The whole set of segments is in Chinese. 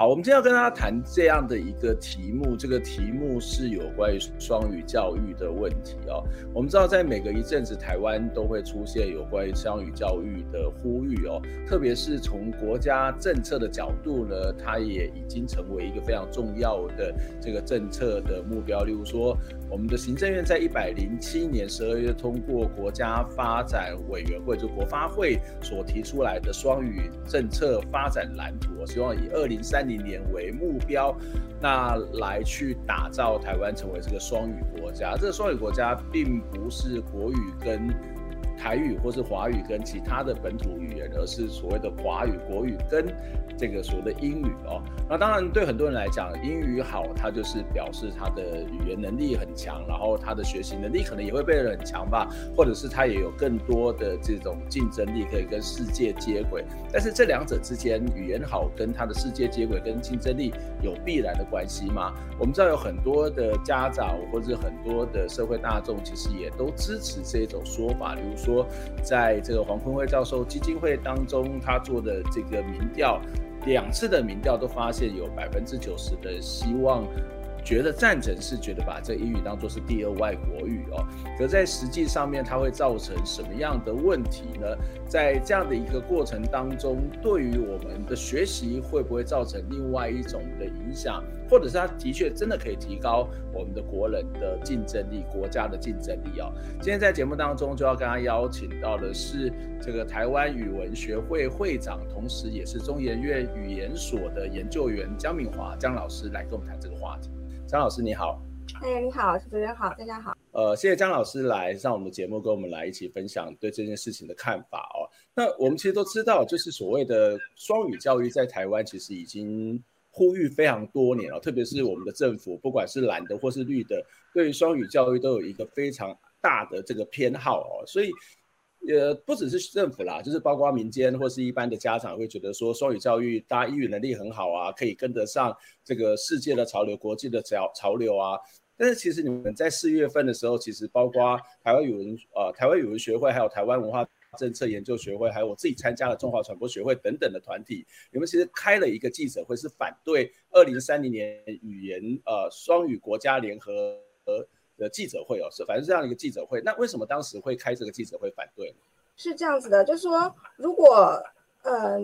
好，我们今天要跟大家谈这样的一个题目，这个题目是有关于双语教育的问题哦。我们知道，在每隔一阵子，台湾都会出现有关于双语教育的呼吁哦，特别是从国家政策的角度呢，它也已经成为一个非常重要的这个政策的目标。例如说，我们的行政院在一百零七年十二月通过国家发展委员会，就国发会所提出来的双语政策发展蓝图，希望以二零三零年为目标，那来去打造台湾成为这个双语国家。这个双语国家并不是国语跟台语，或是华语跟其他的本土语言，而是所谓的华语、国语跟。这个所谓的英语哦，那当然对很多人来讲，英语好，它就是表示他的语言能力很强，然后他的学习能力可能也会变得很强吧，或者是他也有更多的这种竞争力可以跟世界接轨。但是这两者之间，语言好跟他的世界接轨跟竞争力有必然的关系吗？我们知道有很多的家长或者很多的社会大众其实也都支持这种说法，比如说说在这个黄坤辉教授基金会当中，他做的这个民调。两次的民调都发现有百分之九十的希望，觉得赞成是觉得把这英语当做是第二外国语哦，可在实际上面它会造成什么样的问题呢？在这样的一个过程当中，对于我们的学习会不会造成另外一种的影响？或者是它的确真的可以提高我们的国人的竞争力、国家的竞争力哦？今天在节目当中就要跟他邀请到的是这个台湾语文学会会长，同时也是中研院语言所的研究员姜敏华姜老师来跟我们谈这个话题。姜老师你好，哎，你好，主持人好，大家好。呃，谢谢张老师来上我们的节目，跟我们来一起分享对这件事情的看法哦。那我们其实都知道，就是所谓的双语教育在台湾其实已经呼吁非常多年了，特别是我们的政府，不管是蓝的或是绿的，对于双语教育都有一个非常大的这个偏好哦，所以。呃，不只是政府啦，就是包括民间或是一般的家长会觉得说，双语教育大家英语能力很好啊，可以跟得上这个世界的潮流、国际的潮潮流啊。但是其实你们在四月份的时候，其实包括台湾语文呃台湾语文学会，还有台湾文化政策研究学会，还有我自己参加的中华传播学会等等的团体，你们其实开了一个记者会，是反对二零三零年语言呃双语国家联合。的记者会哦，是反正这样一个记者会，那为什么当时会开这个记者会反对呢？是这样子的，就是说，如果呃，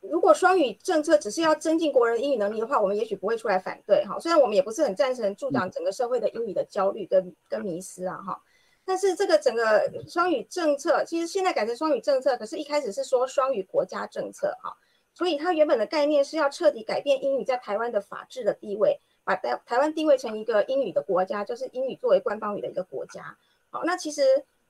如果双语政策只是要增进国人英语能力的话，我们也许不会出来反对哈。虽然我们也不是很赞成助长整个社会的英语的焦虑跟跟迷失啊哈，但是这个整个双语政策，其实现在改成双语政策，可是一开始是说双语国家政策哈，所以它原本的概念是要彻底改变英语在台湾的法治的地位。把台台湾定位成一个英语的国家，就是英语作为官方语的一个国家。好，那其实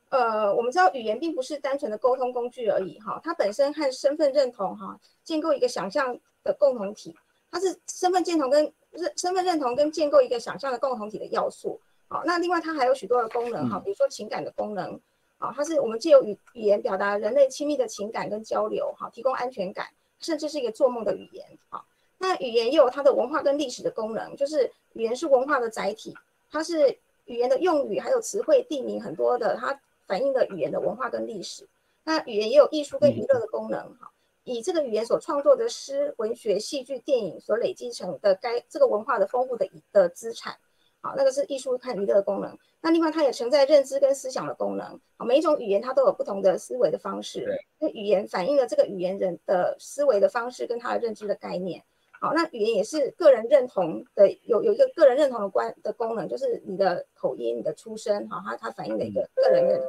呃，我们知道语言并不是单纯的沟通工具而已哈，它本身和身份认同哈，建构一个想象的共同体，它是身份认同跟认身份认同跟建构一个想象的共同体的要素。好，那另外它还有许多的功能哈，比如说情感的功能啊，它是我们借由语语言表达人类亲密的情感跟交流哈，提供安全感，甚至是一个做梦的语言啊。那语言也有它的文化跟历史的功能，就是语言是文化的载体，它是语言的用语还有词汇、地名很多的，它反映了语言的文化跟历史。那语言也有艺术跟娱乐的功能，哈，以这个语言所创作的诗、文学、戏剧、电影所累积成的该这个文化的丰富的的资产，好，那个是艺术和娱乐的功能。那另外它也承载认知跟思想的功能，好，每一种语言它都有不同的思维的方式，那语言反映了这个语言人的思维的方式跟他的认知的概念。好，那语言也是个人认同的，有有一个个人认同的关的功能，就是你的口音、你的出身，好，它它反映的一个个人认同。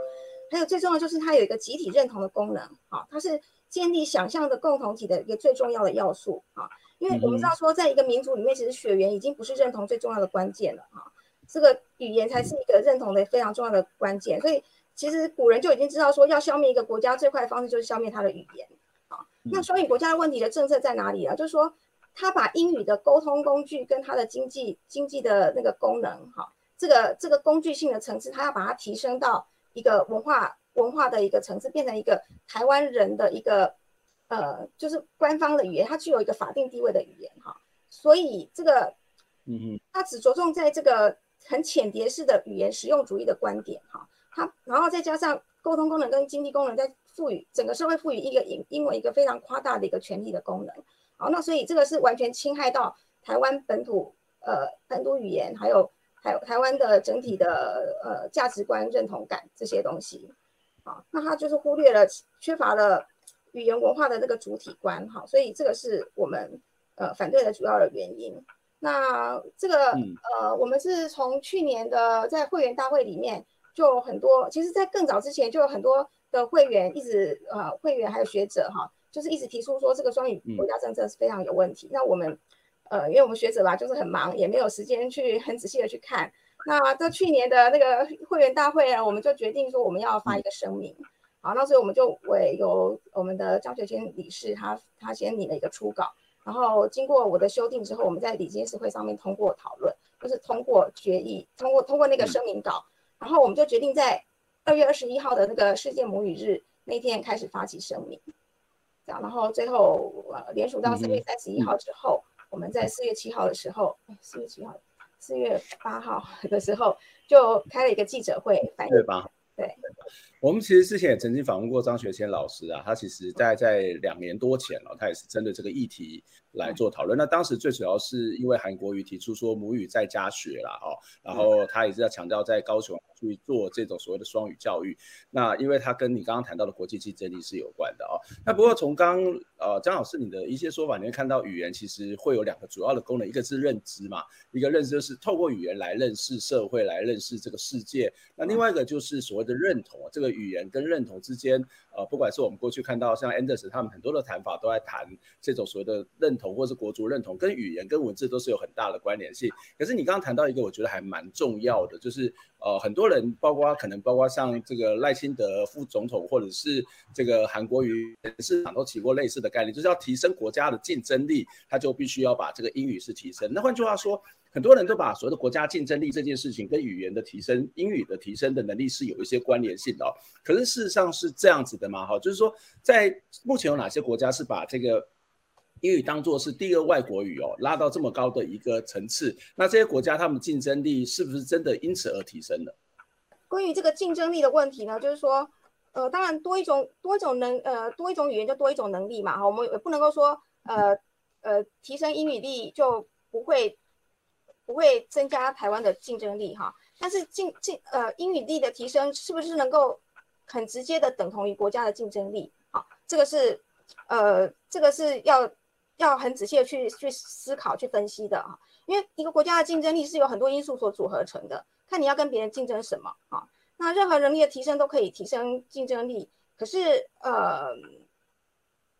还有最重要就是它有一个集体认同的功能，好，它是建立想象的共同体的一个最重要的要素，啊，因为我们知道说，在一个民族里面，其实血缘已经不是认同最重要的关键了，哈，这个语言才是一个认同的非常重要的关键。所以其实古人就已经知道说，要消灭一个国家最快的方式就是消灭它的语言，好，那双语国家的问题的政策在哪里啊？就是说。他把英语的沟通工具跟他的经济经济的那个功能，哈，这个这个工具性的层次，他要把它提升到一个文化文化的一个层次，变成一个台湾人的一个呃，就是官方的语言，它具有一个法定地位的语言，哈。所以这个，嗯嗯，他只着重在这个很浅碟式的语言实用主义的观点，哈，他然后再加上沟通功能跟经济功能，再赋予整个社会赋予一个英英文一个非常夸大的一个权利的功能，好，那所以这个是完全侵害到台湾本土呃本土语言，还有还有台湾的整体的呃价值观认同感这些东西，好，那他就是忽略了缺乏了语言文化的这个主体观，好，所以这个是我们。呃，反对的主要的原因，那这个、嗯、呃，我们是从去年的在会员大会里面就很多，其实，在更早之前就有很多的会员一直呃，会员还有学者哈，就是一直提出说这个双语国家政策是非常有问题。嗯、那我们呃，因为我们学者吧，就是很忙，也没有时间去很仔细的去看。那在去年的那个会员大会呢，我们就决定说我们要发一个声明，嗯、好，那所以我们就委由我们的张学谦理事他他先拟了一个初稿。然后经过我的修订之后，我们在理监事会上面通过讨论，就是通过决议，通过通过那个声明稿，然后我们就决定在二月二十一号的那个世界母语日那天开始发起声明，然后最后呃联署到三月三十一号之后，我们在四月七号的时候，四月七号，四月八号 的时候就开了一个记者会，反映。对，我们其实之前也曾经访问过张学谦老师啊，他其实在在两年多前了，他也是针对这个议题来做讨论。那当时最主要是因为韩国瑜提出说母语在家学啦哦，然后他也是要强调在高雄去做这种所谓的双语教育。那因为他跟你刚刚谈到的国际竞争力是有关的哦。那不过从刚呃张老师你的一些说法，你会看到语言其实会有两个主要的功能，一个是认知嘛，一个认知就是透过语言来认识社会，来认识这个世界。那另外一个就是所谓的认同，这个语言跟认同之间，呃，不管是我们过去看到像 Anders 他们很多的谈法都在谈这种所谓的认同，或是国足认同，跟语言跟文字都是有很大的关联性。可是你刚刚谈到一个，我觉得还蛮重要的，就是呃，很多人，包括可能包括像这个赖清德副总统，或者是这个韩国瑜市长都提过类似的概念，就是要提升国家的竞争力，他就必须要把这个英语是提升。那换句话说。很多人都把所谓的国家竞争力这件事情跟语言的提升、英语的提升的能力是有一些关联性的哦。可是事实上是这样子的嘛？哈，就是说，在目前有哪些国家是把这个英语当做是第二外国语哦，拉到这么高的一个层次？那这些国家他们竞争力是不是真的因此而提升了？关于这个竞争力的问题呢，就是说，呃，当然多一种多一种能呃多一种语言就多一种能力嘛哈，我们也不能够说呃呃提升英语力就不会。不会增加台湾的竞争力哈，但是竞竞呃英语力的提升是不是能够很直接的等同于国家的竞争力？好，这个是呃这个是要要很仔细的去去思考去分析的啊，因为一个国家的竞争力是由很多因素所组合成的，看你要跟别人竞争什么啊。那任何能力的提升都可以提升竞争力，可是呃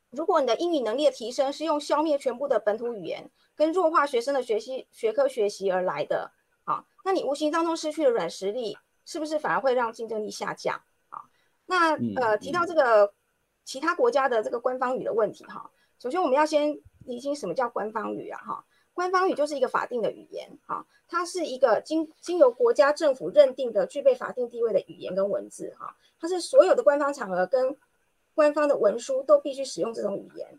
如果你的英语能力的提升是用消灭全部的本土语言。跟弱化学生的学习学科学习而来的，啊，那你无形当中失去了软实力，是不是反而会让竞争力下降？啊，那呃提到这个其他国家的这个官方语的问题，哈，首先我们要先厘清什么叫官方语啊，哈，官方语就是一个法定的语言，哈，它是一个经经由国家政府认定的具备法定地位的语言跟文字，哈，它是所有的官方场合跟官方的文书都必须使用这种语言。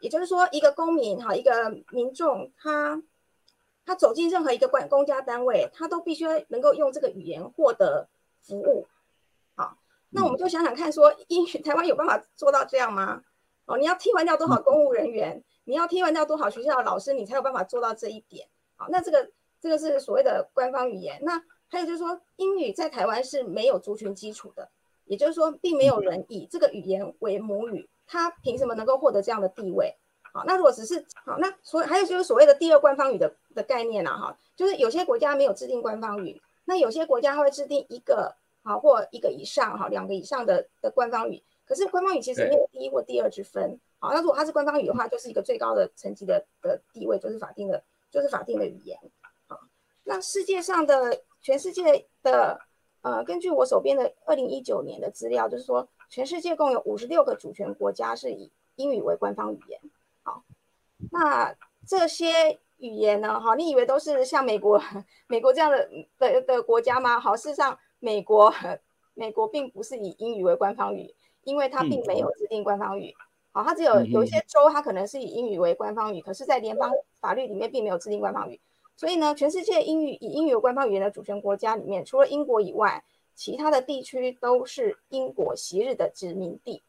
也就是说，一个公民哈，一个民众，他他走进任何一个官公家单位，他都必须能够用这个语言获得服务。好，那我们就想想看，说英语台湾有办法做到这样吗？哦，你要替换掉多少公务人员？你要替换掉多少学校的老师，你才有办法做到这一点？好，那这个这个是所谓的官方语言。那还有就是说，英语在台湾是没有族群基础的，也就是说，并没有人以这个语言为母语。他凭什么能够获得这样的地位？好，那如果只是好，那所还有就是所谓的第二官方语的的概念呐，哈，就是有些国家没有制定官方语，那有些国家会制定一个好或一个以上哈，两个以上的的官方语。可是官方语其实没有第一或第二之分。好，那如果它是官方语的话，就是一个最高的层级的的地位，就是法定的，就是法定的语言。好，那世界上的全世界的呃，根据我手边的二零一九年的资料，就是说。全世界共有五十六个主权国家是以英语为官方语言。好，那这些语言呢，哈，你以为都是像美国美国这样的的的国家吗？好，事实上，美国美国并不是以英语为官方语，因为它并没有制定官方语。好，它只有有一些州，它可能是以英语为官方语，可是，在联邦法律里面并没有制定官方语。所以呢，全世界英语以英语为官方语言的主权国家里面，除了英国以外，其他的地区都是英国昔日的殖民地，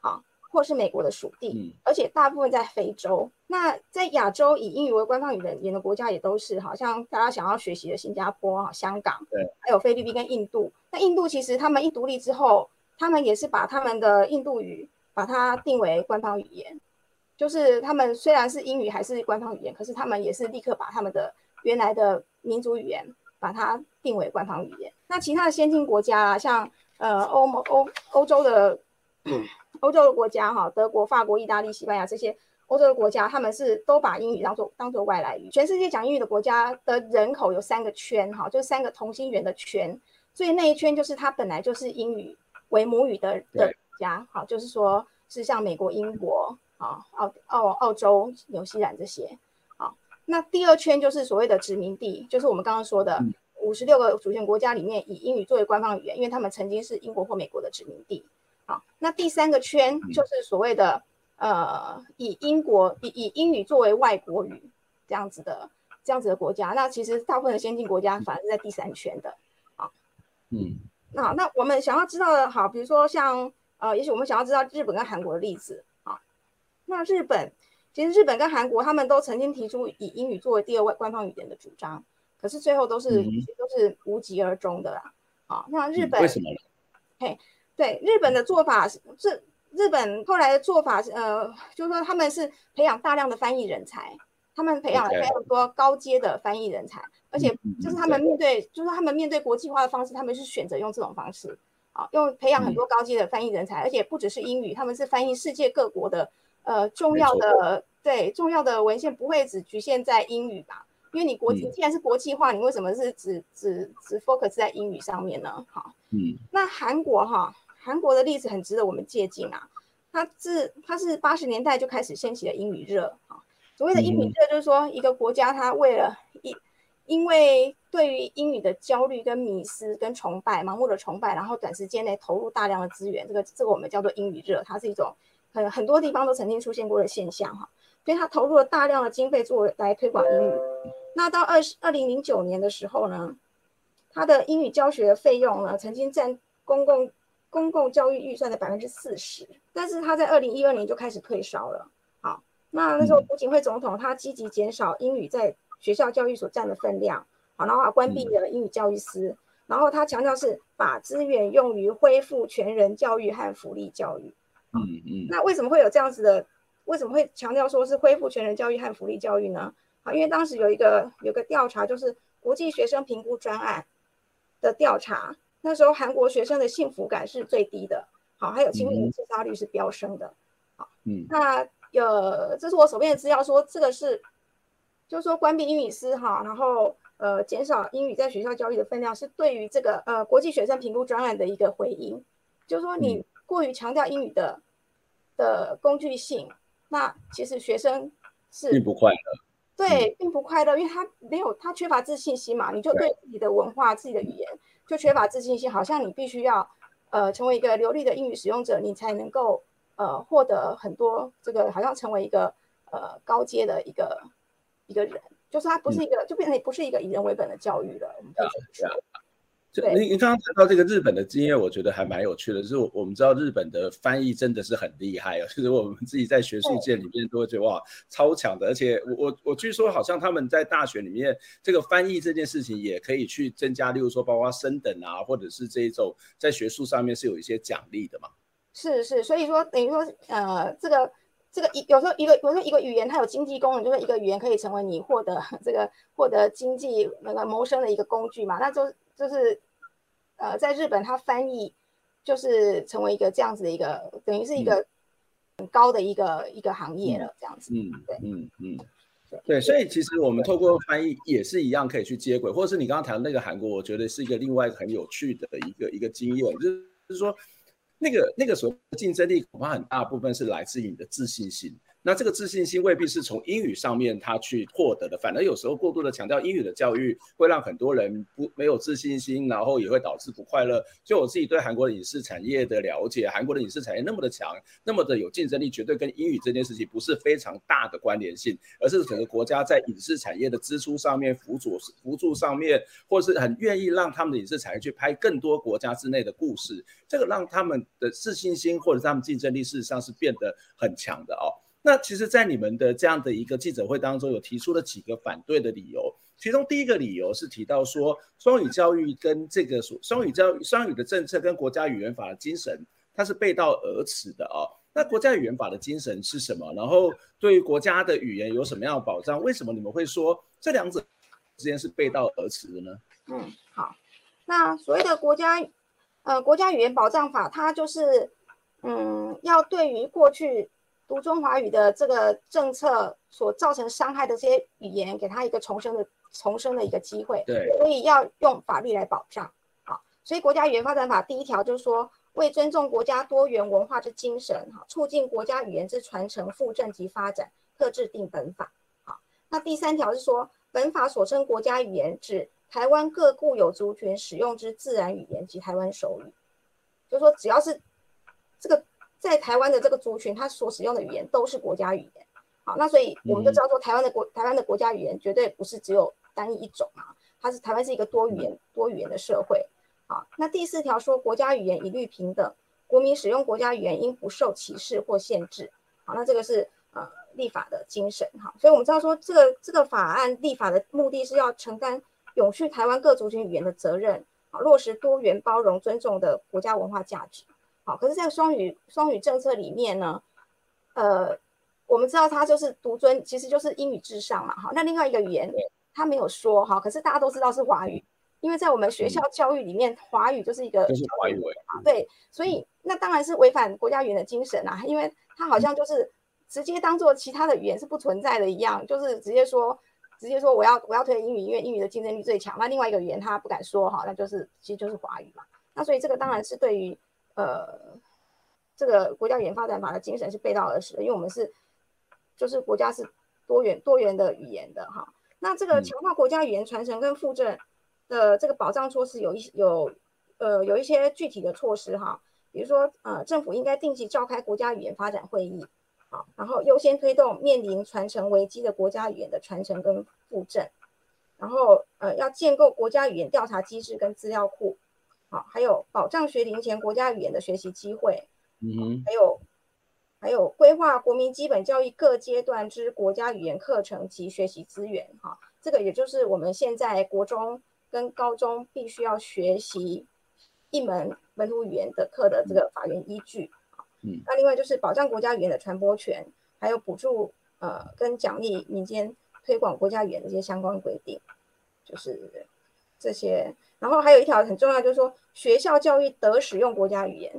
好，或是美国的属地，而且大部分在非洲。那在亚洲以英语为官方语言的国家也都是，好像大家想要学习的新加坡、香港，对，还有菲律宾跟印度。那印度其实他们一独立之后，他们也是把他们的印度语把它定为官方语言，就是他们虽然是英语还是官方语言，可是他们也是立刻把他们的原来的民族语言把它定为官方语言。那其他的先进国家啊，像呃欧盟欧欧洲的 欧洲的国家哈，德国、法国、意大利、西班牙这些欧洲的国家，他们是都把英语当做当做外来语。全世界讲英语的国家的人口有三个圈哈，就是三个同心圆的圈，所以那一圈就是它本来就是英语为母语的的国家，好，就是说是像美国、英国啊、澳澳澳洲、纽西兰这些。那第二圈就是所谓的殖民地，就是我们刚刚说的五十六个主权国家里面以英语作为官方语言，因为他们曾经是英国或美国的殖民地。好，那第三个圈就是所谓的呃以英国以以英语作为外国语这样子的这样子的国家。那其实大部分的先进国家反而是在第三圈的。好，嗯，那那我们想要知道的，好，比如说像呃，也许我们想要知道日本跟韩国的例子。好，那日本。其实日本跟韩国他们都曾经提出以英语作为第二外官方语言的主张，可是最后都是、嗯、都是无疾而终的啦。啊，那日本、嗯、为什么呢？嘿，对，日本的做法是，这日本后来的做法是，呃，就是说他们是培养大量的翻译人才，他们培养了非常多高阶的翻译人才，Okay. 而且就是他们面对，就是他们面对国际化的方式，他们是选择用这种方式，啊，用培养很多高阶的翻译人才，嗯、而且不只是英语，他们是翻译世界各国的。呃，重要的对重要的文献不会只局限在英语吧？因为你国际、嗯、既然是国际化，你为什么是只只只 focus 在英语上面呢？好，嗯，那韩国哈，韩国的例子很值得我们借鉴啊。它是它是八十年代就开始掀起了英语热啊。所谓的英语热，就是说一个国家它为了因因为对于英语的焦虑跟迷失跟崇拜，盲目的崇拜，然后短时间内投入大量的资源，这个这个我们叫做英语热，它是一种。很很多地方都曾经出现过的现象哈，所以它投入了大量的经费做来推广英语。那到二二零零九年的时候呢，他的英语教学的费用呢，曾经占公共公共教育预算的百分之四十，但是他在二零一二年就开始退烧了。好，那那时候朴槿惠总统他积极减少英语在学校教育所占的分量，好，然后关闭了英语教育司，然后他强调是把资源用于恢复全人教育和福利教育。嗯嗯，那为什么会有这样子的？为什么会强调说是恢复全人教育和福利教育呢？好，因为当时有一个有个调查，就是国际学生评估专案的调查，那时候韩国学生的幸福感是最低的，好，还有青年自杀率是飙升的，好，嗯，那有这是我手边的资料说，这个是就是说关闭英语师哈，然后呃减少英语在学校教育的分量，是对于这个呃国际学生评估专案的一个回应，就是说你。过于强调英语的的工具性，那其实学生是并不快乐。对，并不快乐，因为他没有他缺乏自信心嘛。你就对自己的文化、自己的语言就缺乏自信心，好像你必须要呃成为一个流利的英语使用者，你才能够呃获得很多这个，好像成为一个呃高阶的一个一个人，就是他不是一个，嗯、就变成不是一个以人为本的教育了。我们可以这么说。你你刚刚谈到这个日本的经验，我觉得还蛮有趣的。就是我们知道日本的翻译真的是很厉害哦，就是我们自己在学术界里面都会觉得哇，超强的。而且我我我据说好像他们在大学里面这个翻译这件事情也可以去增加，例如说包括升等啊，或者是这一种在学术上面是有一些奖励的嘛。是是，所以说等于说呃，这个这个一有时候一个比如说一个语言它有经济功能，就是一个语言可以成为你获得这个获得经济那个谋生的一个工具嘛，那就。就是，呃，在日本，它翻译就是成为一个这样子的一个，等于是一个很高的一个、嗯、一个行业了，这样子。嗯，对，嗯嗯，对，所以其实我们透过翻译也是一样可以去接轨，或者是你刚刚谈的那个韩国，我觉得是一个另外一个很有趣的一个一个经验，就是说那个那个时候竞争力恐怕很大部分是来自于你的自信心。那这个自信心未必是从英语上面他去获得的，反而有时候过度的强调英语的教育会让很多人不没有自信心，然后也会导致不快乐。就我自己对韩国的影视产业的了解，韩国的影视产业那么的强，那么的有竞争力，绝对跟英语这件事情不是非常大的关联性，而是整个国家在影视产业的支出上面辅佐辅助上面，或是很愿意让他们的影视产业去拍更多国家之内的故事，这个让他们的自信心或者他们竞争力事实上是变得很强的哦。那其实，在你们的这样的一个记者会当中，有提出了几个反对的理由。其中第一个理由是提到说，双语教育跟这个双语教育、双语的政策跟国家语言法的精神，它是背道而驰的啊。那国家语言法的精神是什么？然后对于国家的语言有什么样的保障？为什么你们会说这两者之间是背道而驰的呢？嗯，好。那所谓的国家呃国家语言保障法，它就是嗯要对于过去。读中华语的这个政策所造成伤害的这些语言，给他一个重生的重生的一个机会。对，所以要用法律来保障。好，所以国家语言发展法第一条就是说，为尊重国家多元文化之精神，哈，促进国家语言之传承、复振及发展，特制定本法。好，那第三条是说，本法所称国家语言，指台湾各固有族群使用之自然语言及台湾手语。就是说，只要是这个。在台湾的这个族群，他所使用的语言都是国家语言。好，那所以我们就知道说，台湾的国台湾的国家语言绝对不是只有单一一种啊，它是台湾是一个多语言多语言的社会。好，那第四条说，国家语言一律平等，国民使用国家语言应不受歧视或限制。好，那这个是呃立法的精神哈。所以我们知道说，这个这个法案立法的目的是要承担永续台湾各族群语言的责任，好，落实多元包容尊重的国家文化价值。好，可是，在双语双语政策里面呢，呃，我们知道它就是独尊，其实就是英语至上嘛。哈，那另外一个语言，它没有说哈，可是大家都知道是华语，因为在我们学校教育里面，华语就是一个就是华语啊，对，所以那当然是违反国家语言的精神啊，因为它好像就是直接当做其他的语言是不存在的一样，就是直接说直接说我要我要推英语，因为英语的竞争力最强。那另外一个语言他不敢说哈，那就是其实就是华语嘛。那所以这个当然是对于。呃，这个国家语言发展法的精神是背道而驰的，因为我们是就是国家是多元多元的语言的哈。那这个强化国家语言传承跟复振的这个保障措施有一有呃有一些具体的措施哈，比如说呃政府应该定期召开国家语言发展会议，好，然后优先推动面临传承危机的国家语言的传承跟复振，然后呃要建构国家语言调查机制跟资料库。好，还有保障学龄前国家语言的学习机会，嗯，还有还有规划国民基本教育各阶段之国家语言课程及学习资源，哈，这个也就是我们现在国中跟高中必须要学习一门本土语言的课的这个法源依据，嗯，那另外就是保障国家语言的传播权，还有补助呃跟奖励民间推广国家语言的一些相关规定，就是这些。然后还有一条很重要，就是说学校教育得使用国家语言，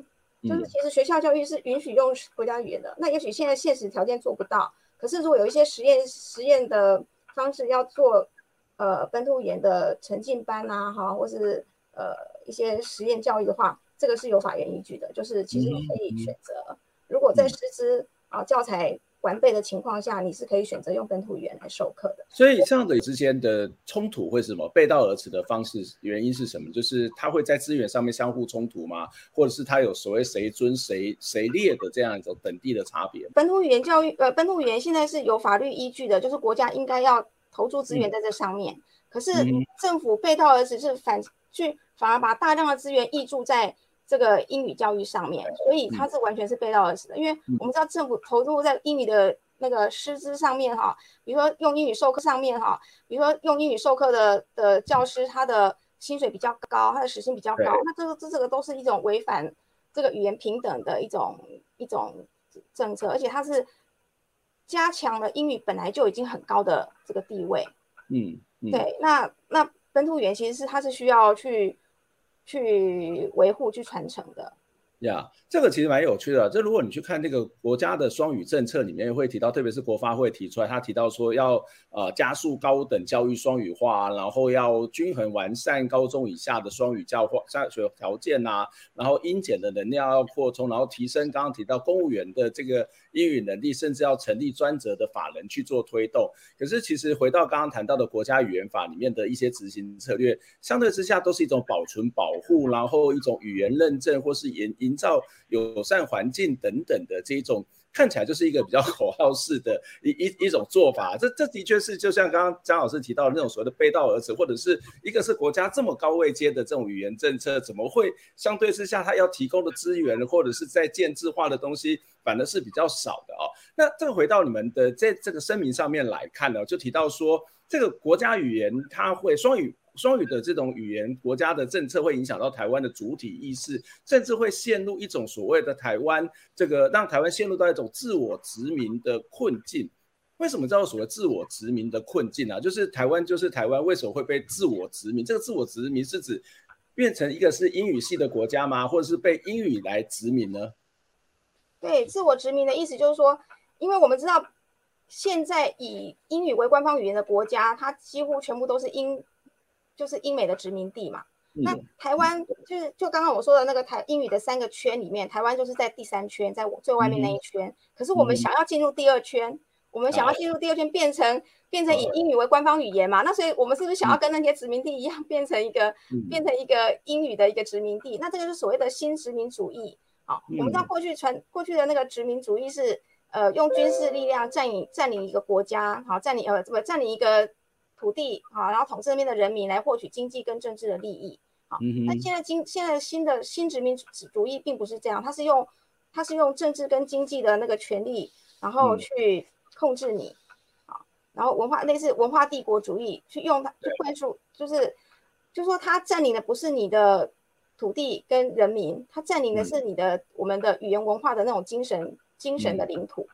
就是其实学校教育是允许用国家语言的。那也许现在现实条件做不到，可是如果有一些实验实验的方式要做，呃，本土语言的沉浸班啊，哈，或是呃一些实验教育的话，这个是有法源依据的，就是其实你可以选择，如果在师资啊教材。完备的情况下，你是可以选择用本土语言来授课的。所以这样的之间的冲突会是什么？背道而驰的方式原因是什么？就是它会在资源上面相互冲突吗？或者是它有所谓谁尊谁谁劣的这样一种本地的差别？本土语言教育，呃，本土语言现在是有法律依据的，就是国家应该要投注资源在这上面。嗯、可是政府背道而驰，是反去反而把大量的资源溢注在。这个英语教育上面，所以它是完全是背道而驰的。因为我们知道政府投入在英语的那个师资上面哈，比如说用英语授课上面哈，比如说用英语授课的的教师，他的薪水比较高，他的时薪比较高，那这个这这个都是一种违反这个语言平等的一种一种政策，而且它是加强了英语本来就已经很高的这个地位。嗯，嗯对，那那本土语言其实是它是需要去。去维护、去传承的，呀这个其实蛮有趣的。这如果你去看那个国家的双语政策里面会提到，特别是国发会提出来，他提到说要呃加速高等教育双语化，然后要均衡完善高中以下的双语教化教学条件呐、然后英检的能量要扩充，然后提升刚刚提到公务员的这个英语能力，甚至要成立专责的法人去做推动。可是其实回到刚刚谈到的国家语言法里面的一些执行策略，相对之下都是一种保存保护，然后一种语言认证或是营营造友善环境等等的这一种。看起来就是一个比较口号式的一 一一种做法，这这的确是就像刚刚姜老师提到的那种所谓的背道而驰，或者是一个是国家这么高位阶的这种语言政策，怎么会相对之下它要提供的资源或者是在建制化的东西反而是比较少的哦？那这个回到你们的在这个声明上面来看呢，就提到说这个国家语言它会双语。双语的这种语言国家的政策会影响到台湾的主体意识，甚至会陷入一种所谓的台湾这个让台湾陷入到一种自我殖民的困境。为什么叫做所谓自我殖民的困境啊？就是台湾就是台湾，为什么会被自我殖民？这个自我殖民是指变成一个是英语系的国家吗？或者是被英语来殖民呢？对，自我殖民的意思就是说，因为我们知道现在以英语为官方语言的国家，它几乎全部都是英。就是英美的殖民地嘛，那台湾就是就刚刚我说的那个台英语的三个圈里面，台湾就是在第三圈，在我最外面那一圈。可是我们想要进入第二圈，我们想要进入第二圈，变成变成以英语为官方语言嘛？那所以我们是不是想要跟那些殖民地一样，变成一个 变成一个英语的一个殖民地？那这个是所谓的新殖民主义。好，我们知道过去传过去的那个殖民主义是呃用军事力量占领占领一个国家，好占领呃不占领一个。土地啊，然后统治那边的人民来获取经济跟政治的利益。好，那现在经现在新的新殖民主义并不是这样，它是用它是用政治跟经济的那个权利，然后去控制你。啊，然后文化类似文化帝国主义，去用它去灌输，就是就是说它占领的不是你的土地跟人民，它占领的是你的我们的语言文化的那种精神精神的领土。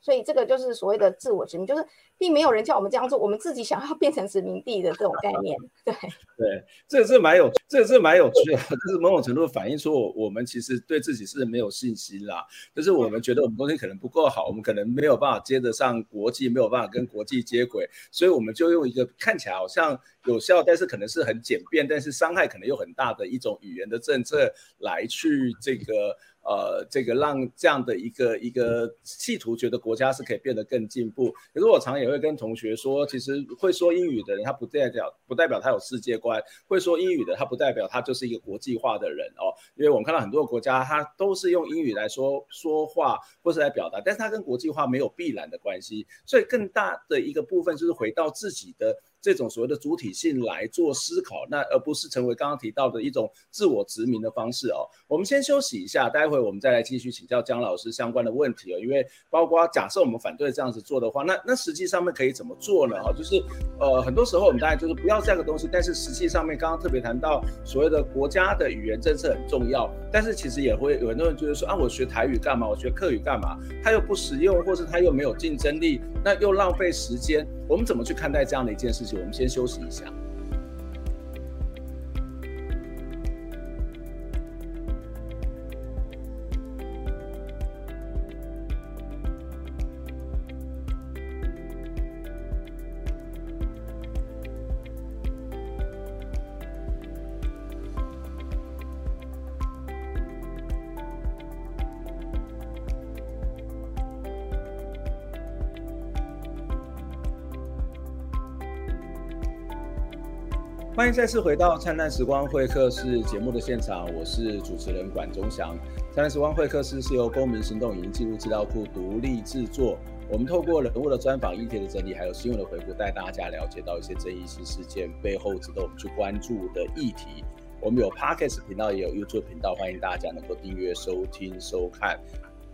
所以这个就是所谓的自我殖民，就是并没有人叫我们这样做，我们自己想要变成殖民地的这种概念。对 对，这是蛮有，这是蛮有趣的，就是某种程度反映出我我们其实对自己是没有信心啦，就是我们觉得我们东西可能不够好，我们可能没有办法接得上国际，没有办法跟国际接轨，所以我们就用一个看起来好像有效，但是可能是很简便，但是伤害可能又很大的一种语言的政策来去这个。呃，这个让这样的一个一个企图觉得国家是可以变得更进步。可是我常也会跟同学说，其实会说英语的人，他不代表不代表他有世界观；会说英语的，他不代表他就是一个国际化的人哦。因为我们看到很多国家，他都是用英语来说说话或是来表达，但是他跟国际化没有必然的关系。所以更大的一个部分就是回到自己的。这种所谓的主体性来做思考，那而不是成为刚刚提到的一种自我殖民的方式哦。我们先休息一下，待会我们再来继续请教姜老师相关的问题哦。因为包括假设我们反对这样子做的话，那那实际上面可以怎么做呢？哈，就是呃很多时候我们大家就是不要这样的东西，但是实际上面刚刚特别谈到所谓的国家的语言政策很重要，但是其实也会有很多人觉得说啊，我学台语干嘛？我学客语干嘛？它又不实用，或是它又没有竞争力，那又浪费时间。我们怎么去看待这样的一件事情？我们先休息一下。欢迎再次回到《灿烂时光会客室》节目的现场，我是主持人管中祥。《灿烂时光会客室》是由公民行动影音记录资料库独立制作，我们透过人物的专访、议题的整理，还有新闻的回顾，带大家了解到一些争议性事件背后值得我们去关注的议题。我们有 Podcast 频道，也有 YouTube 频道，欢迎大家能够订阅、收听、收看。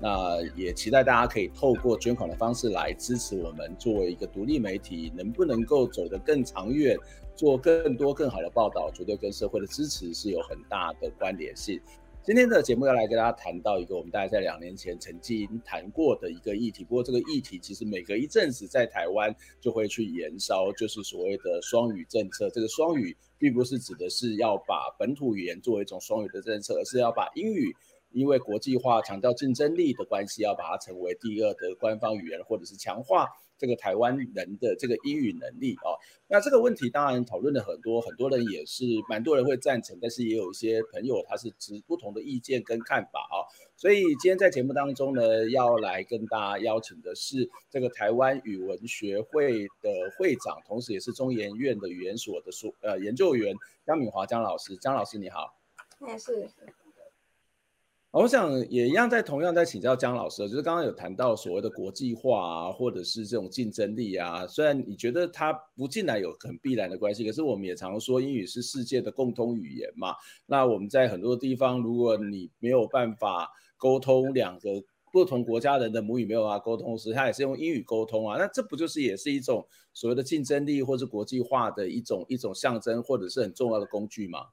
那也期待大家可以透过捐款的方式来支持我们，作为一个独立媒体，能不能够走得更长远，做更多更好的报道，绝对跟社会的支持是有很大的关联性。今天的节目要来跟大家谈到一个我们大概在两年前曾经谈过的一个议题，不过这个议题其实每隔一阵子在台湾就会去延烧，就是所谓的双语政策。这个双语并不是指的是要把本土语言作为一种双语的政策，而是要把英语。因为国际化强调竞争力的关系，要把它成为第二的官方语言，或者是强化。这个台湾人的这个英语能力哦，那这个问题当然讨论了很多，很多人也是蛮多人会赞成，但是也有一些朋友他是持不同的意见跟看法啊、哦。所以今天在节目当中呢，要来跟大家邀请的是这个台湾语文学会的会长，同时也是中研院的语言所的所呃研究员江敏华江老师。江老师你好，哎是。我想也一样，在同样在请教姜老师，就是刚刚有谈到所谓的国际化啊，或者是这种竞争力啊。虽然你觉得它不进来有很必然的关系，可是我们也常说英语是世界的共通语言嘛。那我们在很多地方，如果你没有办法沟通两个不同国家人的母语没有办法沟通时，他也是用英语沟通啊。那这不就是也是一种所谓的竞争力或是国际化的一种一种象征，或者是很重要的工具吗？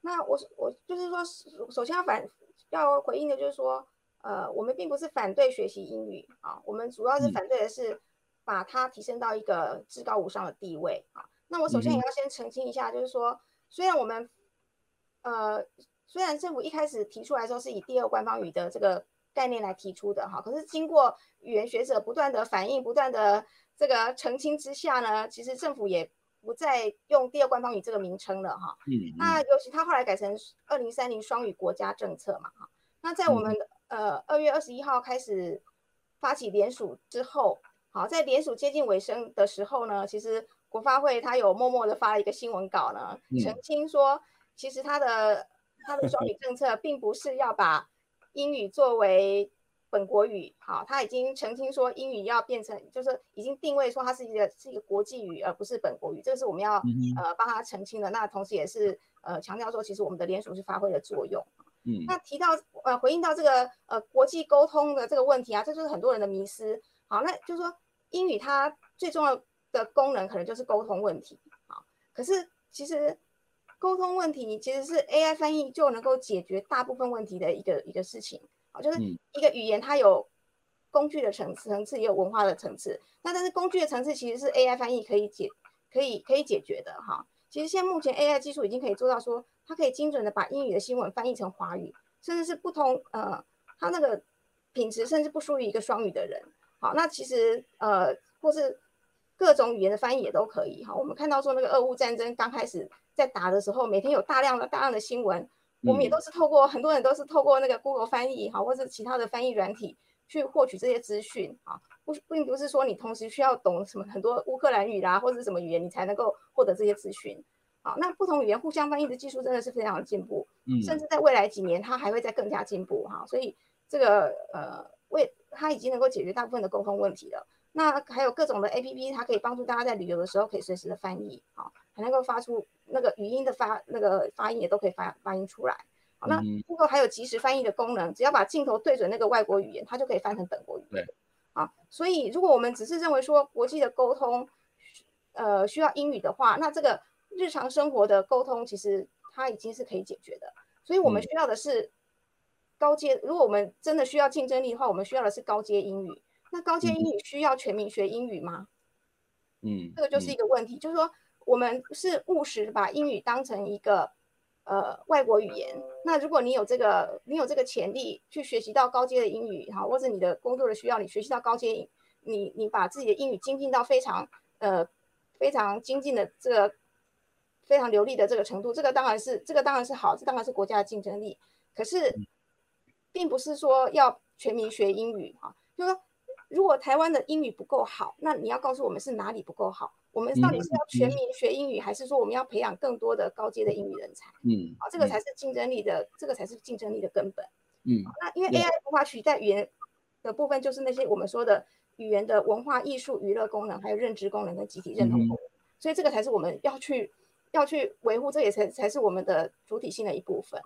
那我我就是说，首先要反。要回应的就是说，呃，我们并不是反对学习英语啊，我们主要是反对的是把它提升到一个至高无上的地位啊。那我首先也要先澄清一下，就是说，虽然我们，呃，虽然政府一开始提出来说是以第二官方语的这个概念来提出的哈，可是经过语言学者不断的反应、不断的这个澄清之下呢，其实政府也不再用第二官方语这个名称了哈，嗯，那尤其他后来改成二零三零双语国家政策嘛哈，那在我们呃二月二十一号开始发起联署之后，好，在联署接近尾声的时候呢，其实国发会他有默默的发了一个新闻稿呢，澄清说，其实他的他的双语政策并不是要把英语作为。本国语好，他已经澄清说英语要变成，就是已经定位说它是一个是一个国际语，而不是本国语，这个是我们要呃帮他澄清的。那同时也是呃强调说，其实我们的联署是发挥了作用。嗯，那提到呃回应到这个呃国际沟通的这个问题啊，这就是很多人的迷失。好，那就是说英语它最重要的功能可能就是沟通问题。好，可是其实沟通问题其实是 AI 翻译就能够解决大部分问题的一个一个事情。好，就是一个语言，它有工具的层次，层次也有文化的层次。那但是工具的层次其实是 AI 翻译可以解，可以可以解决的哈。其实现在目前 AI 技术已经可以做到说，它可以精准的把英语的新闻翻译成华语，甚至是不同呃，它那个品质甚至不输于一个双语的人。好，那其实呃，或是各种语言的翻译也都可以哈。我们看到说那个俄乌战争刚开始在打的时候，每天有大量的大量的新闻。我们也都是透过很多人都是透过那个 Google 翻译哈，或者其他的翻译软体去获取这些资讯啊，不并不是说你同时需要懂什么很多乌克兰语啦，或者是什么语言，你才能够获得这些资讯。啊，那不同语言互相翻译的技术真的是非常的进步，嗯，甚至在未来几年它还会再更加进步哈。所以这个呃，为它已经能够解决大部分的沟通问题了。那还有各种的 APP，它可以帮助大家在旅游的时候可以随时的翻译啊，还能够发出。那个语音的发那个发音也都可以发发音出来。好，那 Google 还有即时翻译的功能，只要把镜头对准那个外国语言，它就可以翻成本国语。对，啊，所以如果我们只是认为说国际的沟通，呃，需要英语的话，那这个日常生活的沟通其实它已经是可以解决的。所以我们需要的是高阶。如果我们真的需要竞争力的话，我们需要的是高阶英语。那高阶英语需要全民学英语吗？嗯，这个就是一个问题，就是说。我们是务实把英语当成一个呃外国语言。那如果你有这个，你有这个潜力去学习到高阶的英语，哈，或者你的工作的需要，你学习到高阶，你你把自己的英语精进到非常呃非常精进的这个非常流利的这个程度，这个当然是这个当然是好，这当然是国家的竞争力。可是，并不是说要全民学英语哈，就是说如果台湾的英语不够好，那你要告诉我们是哪里不够好。我们到底是要全民学英语，还是说我们要培养更多的高阶的英语人才？嗯，好，这个才是竞争力的，这个才是竞争力的根本。嗯，那因为 AI 无法取代语言的部分，就是那些我们说的语言的文化艺术、娱乐功能，还有认知功能跟集体认同功能。所以这个才是我们要去要去维护，这也才才是我们的主体性的一部分。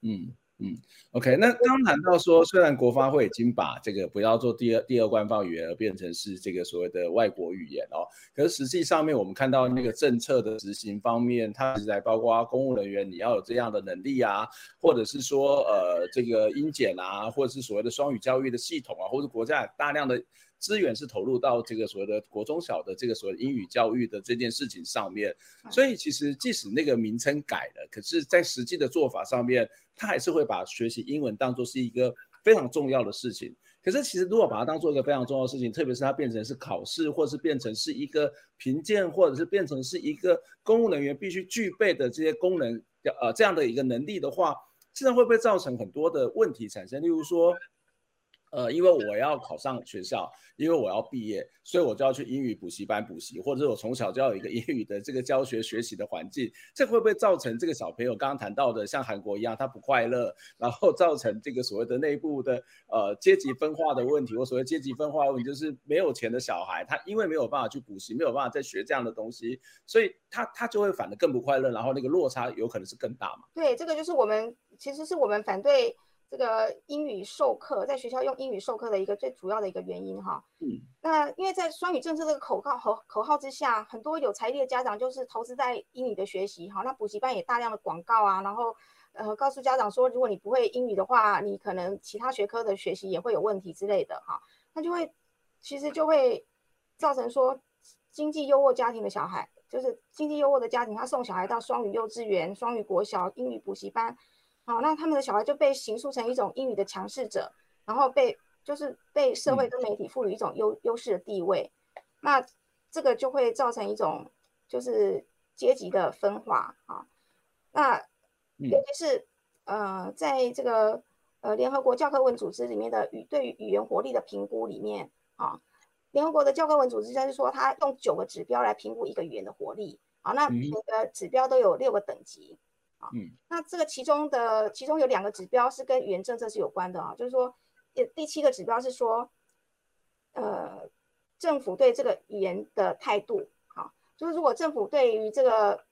嗯。嗯，OK，那刚谈到说，虽然国发会已经把这个不要做第二第二官方语言，而变成是这个所谓的外国语言哦，可是实际上面我们看到那个政策的执行方面，它实在包括公务人员你要有这样的能力啊，或者是说呃这个英检啊，或者是所谓的双语教育的系统啊，或者国家大量的资源是投入到这个所谓的国中小的这个所谓英语教育的这件事情上面，所以其实即使那个名称改了，可是在实际的做法上面，他还是会把学习英文当做是一个非常重要的事情。可是其实如果把它当做一个非常重要的事情，特别是它变成是考试，或者是变成是一个评鉴，或者是变成是一个公务人员必须具备的这些功能，呃，这样的一个能力的话，现在会不会造成很多的问题产生？例如说。呃，因为我要考上学校，因为我要毕业，所以我就要去英语补习班补习，或者我从小就要有一个 英语的这个教学学习的环境，这会不会造成这个小朋友刚刚谈到的像韩国一样，他不快乐，然后造成这个所谓的内部的呃阶级分化的问题？我所谓阶级分化的问题就是没有钱的小孩，他因为没有办法去补习，没有办法再学这样的东西，所以他他就会反而更不快乐，然后那个落差有可能是更大嘛？对，这个就是我们其实是我们反对。这个英语授课在学校用英语授课的一个最主要的一个原因哈，嗯，那因为在双语政策这个口号和口号之下，很多有财力的家长就是投资在英语的学习哈，那补习班也大量的广告啊，然后呃告诉家长说，如果你不会英语的话，你可能其他学科的学习也会有问题之类的哈，那就会其实就会造成说经济优渥家庭的小孩，就是经济优渥的家庭，他送小孩到双语幼稚园、双语国小、英语补习班。好，那他们的小孩就被形塑成一种英语的强势者，然后被就是被社会跟媒体赋予一种优优势的地位，那这个就会造成一种就是阶级的分化啊。那尤其是呃，在这个呃联合国教科文组织里面的语对于语言活力的评估里面啊，联合国的教科文组织就是说，它用九个指标来评估一个语言的活力。啊，那每个指标都有六个等级。啊，嗯，那这个其中的其中有两个指标是跟语言政策是有关的啊，就是说，第第七个指标是说，呃，政府对这个语言的态度，好，就是如果政府对于这个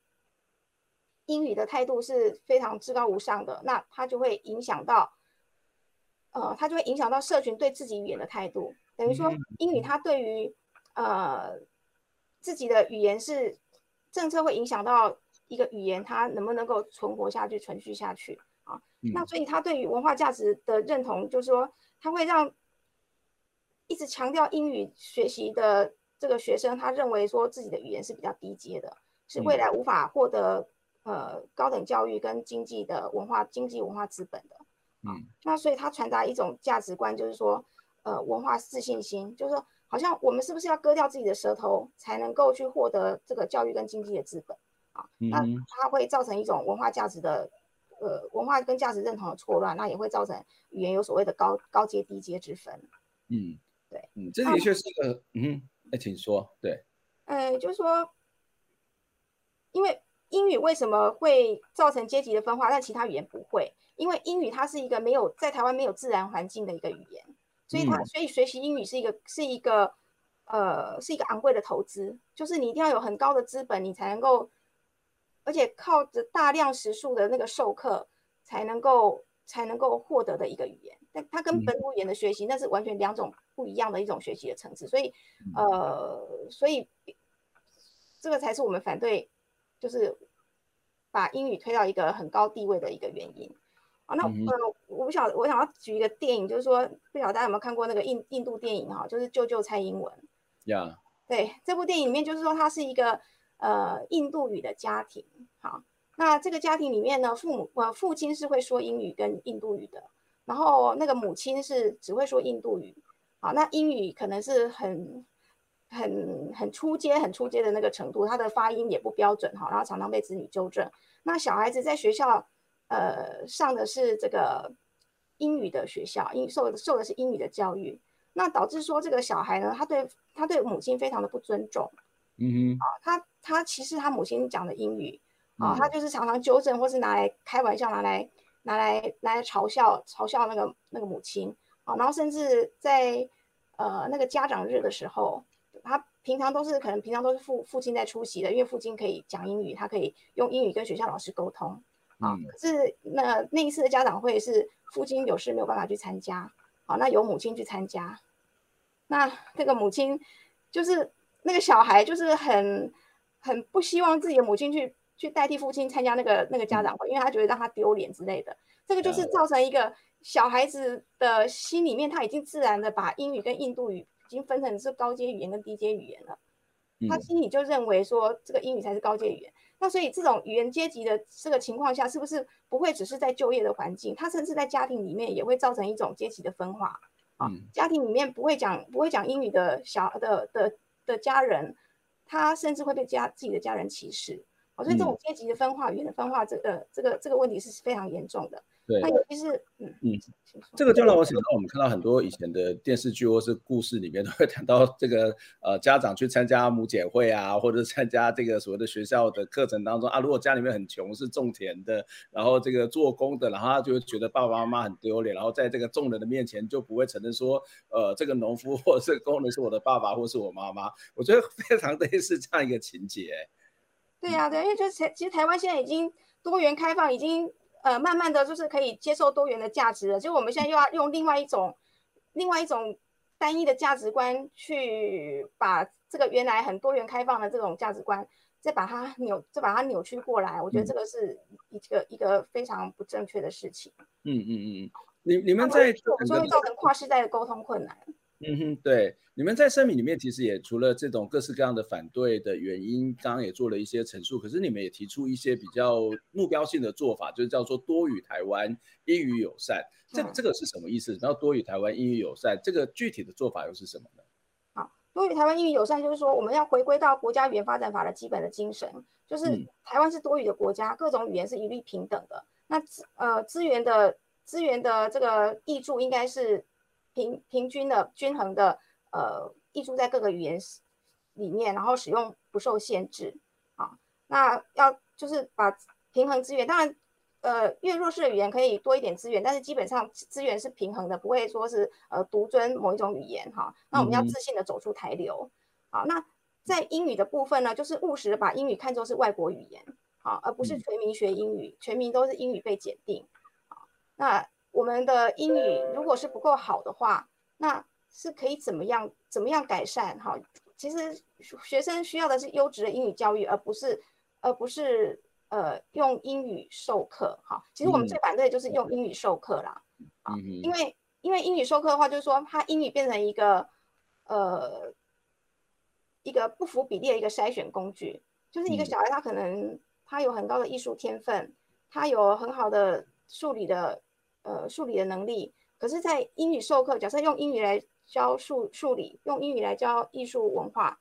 英语的态度是非常至高无上的，那它就会影响到，呃，它就会影响到社群对自己语言的态度，等于说英语它对于呃自己的语言是政策会影响到。一个语言它能不能够存活下去、存续下去啊？那所以他对于文化价值的认同，就是说他会让一直强调英语学习的这个学生，他认为说自己的语言是比较低阶的，是未来无法获得呃高等教育跟经济的文化、经济文化资本的。嗯，那所以他传达一种价值观，就是说呃文化自信心，就是说好像我们是不是要割掉自己的舌头，才能够去获得这个教育跟经济的资本？那它会造成一种文化价值的，呃，文化跟价值认同的错乱，那也会造成语言有所谓的高高阶低阶之分。嗯，对，嗯，这的确是一个，嗯，那请说，对，呃，就是说，因为英语为什么会造成阶级的分化，但其他语言不会？因为英语它是一个没有在台湾没有自然环境的一个语言，所以它所以学习英语是一个是一个呃是一个昂贵的投资，就是你一定要有很高的资本，你才能够。而且靠着大量时数的那个授课，才能够才能够获得的一个语言，但它跟本土语言的学习那是完全两种不一样的一种学习的层次，所以呃，所以这个才是我们反对，就是把英语推到一个很高地位的一个原因。啊，那呃，我不晓得，我想要举一个电影，就是说不晓得大家有没有看过那个印印度电影哈，就是救救蔡英文。呀.对，这部电影里面就是说它是一个。呃，印度语的家庭，好，那这个家庭里面呢，父母呃父亲是会说英语跟印度语的，然后那个母亲是只会说印度语，好，那英语可能是很很很出阶很出阶的那个程度，他的发音也不标准哈，然后常常被子女纠正。那小孩子在学校呃上的是这个英语的学校，英受的受的是英语的教育，那导致说这个小孩呢，他对他对母亲非常的不尊重。嗯哼，啊，他他其实他母亲讲的英语，啊，他就是常常纠正或是拿来开玩笑，拿来拿来拿来嘲笑嘲笑那个那个母亲，啊，然后甚至在呃那个家长日的时候，他平常都是可能平常都是父父亲在出席的，因为父亲可以讲英语，他可以用英语跟学校老师沟通，啊，可是那那一次的家长会是父亲有事没有办法去参加，啊，那由母亲去参加，那那个母亲就是。那个小孩就是很很不希望自己的母亲去去代替父亲参加那个那个家长会，因为他觉得让他丢脸之类的。这个就是造成一个小孩子的心里面，他已经自然的把英语跟印度语已经分成是高阶语言跟低阶语言了。他心里就认为说这个英语才是高阶语言。那所以这种语言阶级的这个情况下，是不是不会只是在就业的环境？他甚至在家庭里面也会造成一种阶级的分化啊。家庭里面不会讲不会讲英语的小的的的家人，他甚至会被家自己的家人歧视。所以这种阶级的分化、语言的分化，这个这个这个问题是非常严重的。对，那尤其是嗯嗯，这个就让我想到，我们看到很多以前的电视剧或是故事里面都会谈到这个呃家长去参加母检会啊，或者参加这个所谓的学校的课程当中啊，如果家里面很穷，是种田的，然后这个做工的，然后他就会觉得爸爸妈妈很丢脸，然后在这个众人的面前就不会承认说，呃，这个农夫或者这个工人是我的爸爸或是我妈妈。我觉得非常类似这样一个情节。对呀、啊，对，因为就是其实台湾现在已经多元开放，已经。呃，慢慢的就是可以接受多元的价值了。就我们现在又要用另外一种、另外一种单一的价值观去把这个原来很多元开放的这种价值观，再把它扭，再把它扭曲过来。我觉得这个是一个、嗯、一个非常不正确的事情。嗯嗯嗯，你你们在说会造成跨世代的沟通困难。嗯哼，对，你们在声明里面其实也除了这种各式各样的反对的原因，刚刚也做了一些陈述。可是你们也提出一些比较目标性的做法，就是叫做多语台湾、英语友善。这这个是什么意思？然后多语台湾、英语友善，这个具体的做法又是什么呢？好，多语台湾、英语友善就是说，我们要回归到国家语言发展法的基本的精神，就是台湾是多语的国家，各种语言是一律平等的。那资呃资源的资源的这个挹注应该是。平平均的、均衡的，呃，溢出在各个语言里面，然后使用不受限制啊。那要就是把平衡资源，当然，呃，越弱势的语言可以多一点资源，但是基本上资源是平衡的，不会说是呃独尊某一种语言哈。那我们要自信的走出台流。好，那在英语的部分呢，就是务实的把英语看作是外国语言，好，而不是全民学英语，全民都是英语被检定。好，那。我们的英语如果是不够好的话，那是可以怎么样怎么样改善？哈，其实学生需要的是优质的英语教育，而不是而不是呃用英语授课。哈，其实我们最反对的就是用英语授课啦。啊，因为因为英语授课的话，就是说他英语变成一个呃一个不符比例的一个筛选工具，就是一个小孩他可能他有很高的艺术天分，他有很好的数理的。呃，数理的能力，可是，在英语授课，假设用英语来教数数理，用英语来教艺术文化，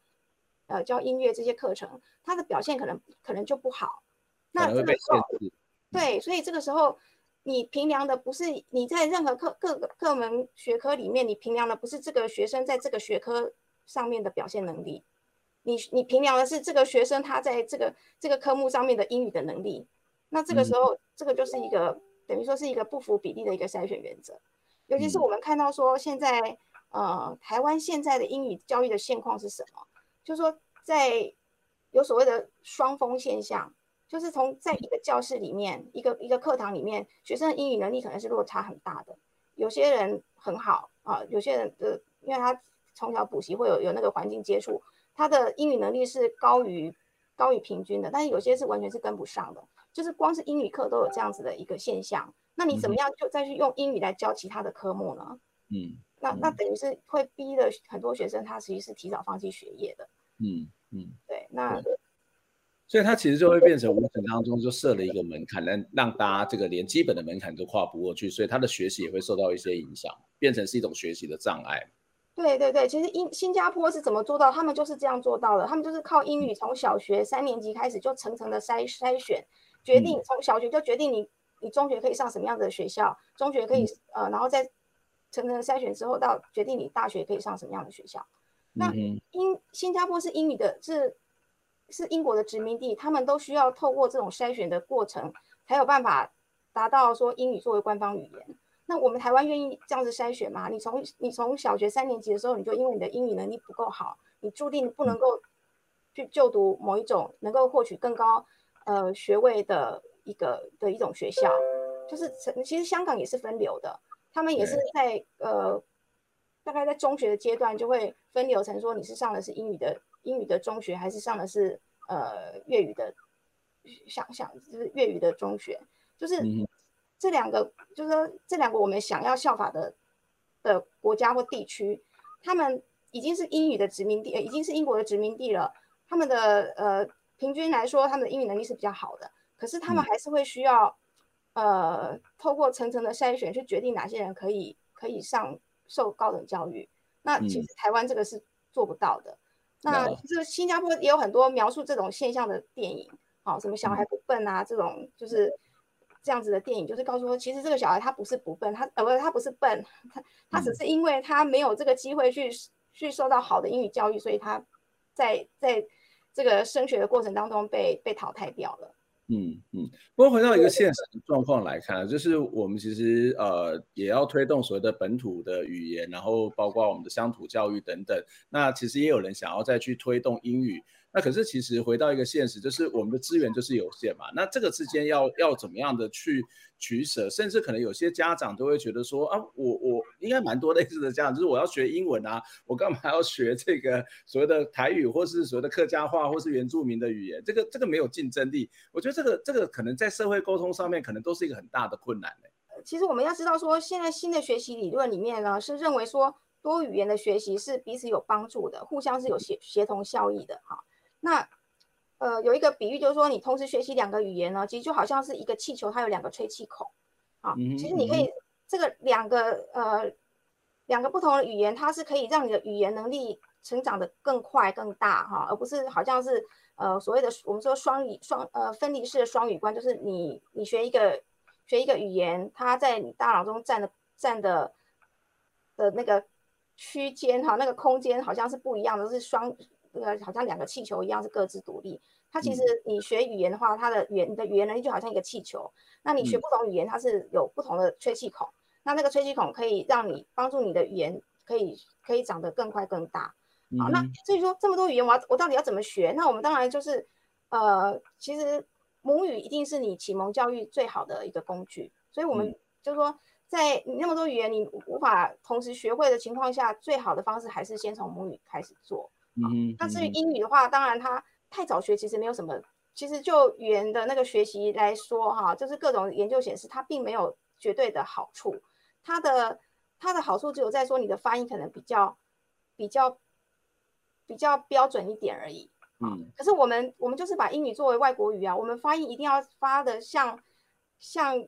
呃，教音乐这些课程，他的表现可能可能就不好。那这个时候，对，所以这个时候，你评量的不是你在任何课各个各门学科里面，你评量的不是这个学生在这个学科上面的表现能力，你你评量的是这个学生他在这个这个科目上面的英语的能力。那这个时候，嗯、这个就是一个。等于说是一个不符比例的一个筛选原则，尤其是我们看到说现在，呃，台湾现在的英语教育的现况是什么？就是说，在有所谓的双峰现象，就是从在一个教室里面，一个一个课堂里面，学生的英语能力可能是落差很大的。有些人很好啊，有些人的因为他从小补习会有有那个环境接触，他的英语能力是高于高于平均的，但是有些是完全是跟不上的。就是光是英语课都有这样子的一个现象，那你怎么样就再去用英语来教其他的科目呢？嗯，那那等于是会逼的很多学生，他其实是提早放弃学业的。嗯嗯，对，那所以他其实就会变成无形当中就设了一个门槛，让让大家这个连基本的门槛都跨不过去，所以他的学习也会受到一些影响，变成是一种学习的障碍。对对对，其实英新加坡是怎么做到？他们就是这样做到的，他们就是靠英语从小学三年级开始就层层的筛筛选。决定从小学就决定你你中学可以上什么样的学校，中学可以呃，然后再层层筛选之后到决定你大学可以上什么样的学校。那英新加坡是英语的，是是英国的殖民地，他们都需要透过这种筛选的过程，才有办法达到说英语作为官方语言。那我们台湾愿意这样子筛选吗？你从你从小学三年级的时候，你就因为你的英语能力不够好，你注定不能够去就读某一种能够获取更高。呃，学位的一个的一种学校，就是其实香港也是分流的，他们也是在呃，大概在中学的阶段就会分流成说你是上的是英语的英语的中学，还是上的是呃粤语的，想想就是粤语的中学，就是这两个，就是说这两个我们想要效法的的国家或地区，他们。已经是英语的殖民地，已经是英国的殖民地了。他们的呃平均来说，他们的英语能力是比较好的，可是他们还是会需要、嗯、呃透过层层的筛选去决定哪些人可以可以上受高等教育。那其实台湾这个是做不到的。嗯、那其实新加坡也有很多描述这种现象的电影，好、哦，什么小孩不笨啊、嗯、这种就是。这样子的电影就是告诉说，其实这个小孩他不是不笨，他呃不是他不是笨，他他只是因为他没有这个机会去去受到好的英语教育，所以他在在这个升学的过程当中被被淘汰掉了。嗯嗯，不过回到一个现实状况来看，就是我们其实呃也要推动所谓的本土的语言，然后包括我们的乡土教育等等。那其实也有人想要再去推动英语。那可是其实回到一个现实，就是我们的资源就是有限嘛。那这个之间要要怎么样的去取舍？甚至可能有些家长都会觉得说啊，我我应该蛮多类似的家长，就是我要学英文啊，我干嘛要学这个所谓的台语，或是所谓的客家话，或是原住民的语言？这个这个没有竞争力。我觉得这个这个可能在社会沟通上面，可能都是一个很大的困难。其实我们要知道说，现在新的学习理论里面呢，是认为说多语言的学习是彼此有帮助的，互相是有协协同效益的哈。那呃，有一个比喻，就是说你同时学习两个语言呢，其实就好像是一个气球，它有两个吹气孔啊。其实你可以这个两个呃两个不同的语言，它是可以让你的语言能力成长的更快更大哈，而不是好像是呃所谓的我们说双语双呃分离式的双语观，就是你你学一个学一个语言，它在你大脑中占的占的的那个区间哈，那个空间好像是不一样的，是双。这个好像两个气球一样，是各自独立。它其实你学语言的话，它的语言你的语言能力就好像一个气球。那你学不同语言，它是有不同的吹气孔。那那个吹气孔可以让你帮助你的语言可以可以长得更快更大。好，那所以说这么多语言，我要我到底要怎么学？那我们当然就是呃，其实母语一定是你启蒙教育最好的一个工具。所以我们就是说，在你那么多语言你无法同时学会的情况下，最好的方式还是先从母语开始做。嗯，那至于英语的话，当然它太早学其实没有什么。其实就语言的那个学习来说，哈，就是各种研究显示，它并没有绝对的好处。它的它的好处只有在说你的发音可能比较比较比较标准一点而已。嗯，可是我们我们就是把英语作为外国语啊，我们发音一定要发的像像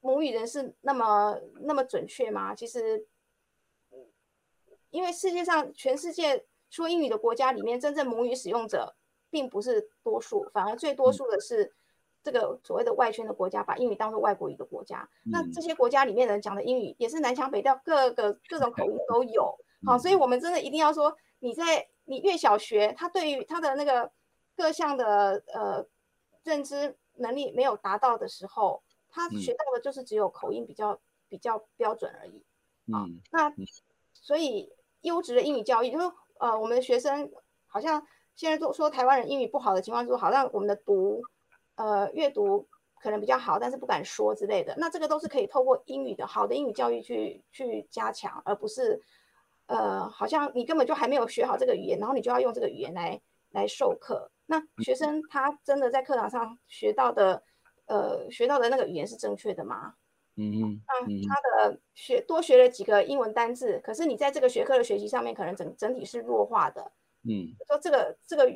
母语人士那么那么准确吗？其实，因为世界上全世界。说英语的国家里面，真正母语使用者并不是多数，反而最多数的是这个所谓的外圈的国家，把英语当做外国语的国家。那这些国家里面的人讲的英语也是南腔北调，各个各种口音都有。好，所以我们真的一定要说，你在你越小学，他对于他的那个各项的呃认知能力没有达到的时候，他学到的就是只有口音比较比较标准而已。啊，那所以优质的英语教育就是。呃，我们的学生好像现在都说台湾人英语不好的情况，说好像我们的读，呃，阅读可能比较好，但是不敢说之类的。那这个都是可以透过英语的好的英语教育去去加强，而不是，呃，好像你根本就还没有学好这个语言，然后你就要用这个语言来来授课。那学生他真的在课堂上学到的，呃，学到的那个语言是正确的吗？嗯嗯，他的学多学了几个英文单字，可是你在这个学科的学习上面，可能整整体是弱化的。嗯，说这个这个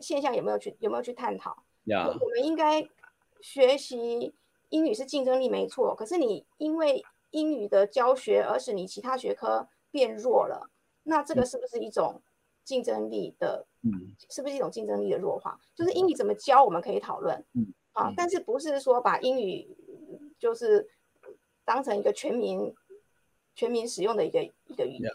现象有没有去有没有去探讨？呀，我们应该学习英语是竞争力没错，可是你因为英语的教学而使你其他学科变弱了，那这个是不是一种竞争力的？嗯，是不是一种竞争力的弱化？就是英语怎么教我们可以讨论。嗯，啊，但是不是说把英语就是。当成一个全民、全民使用的一个一个语言。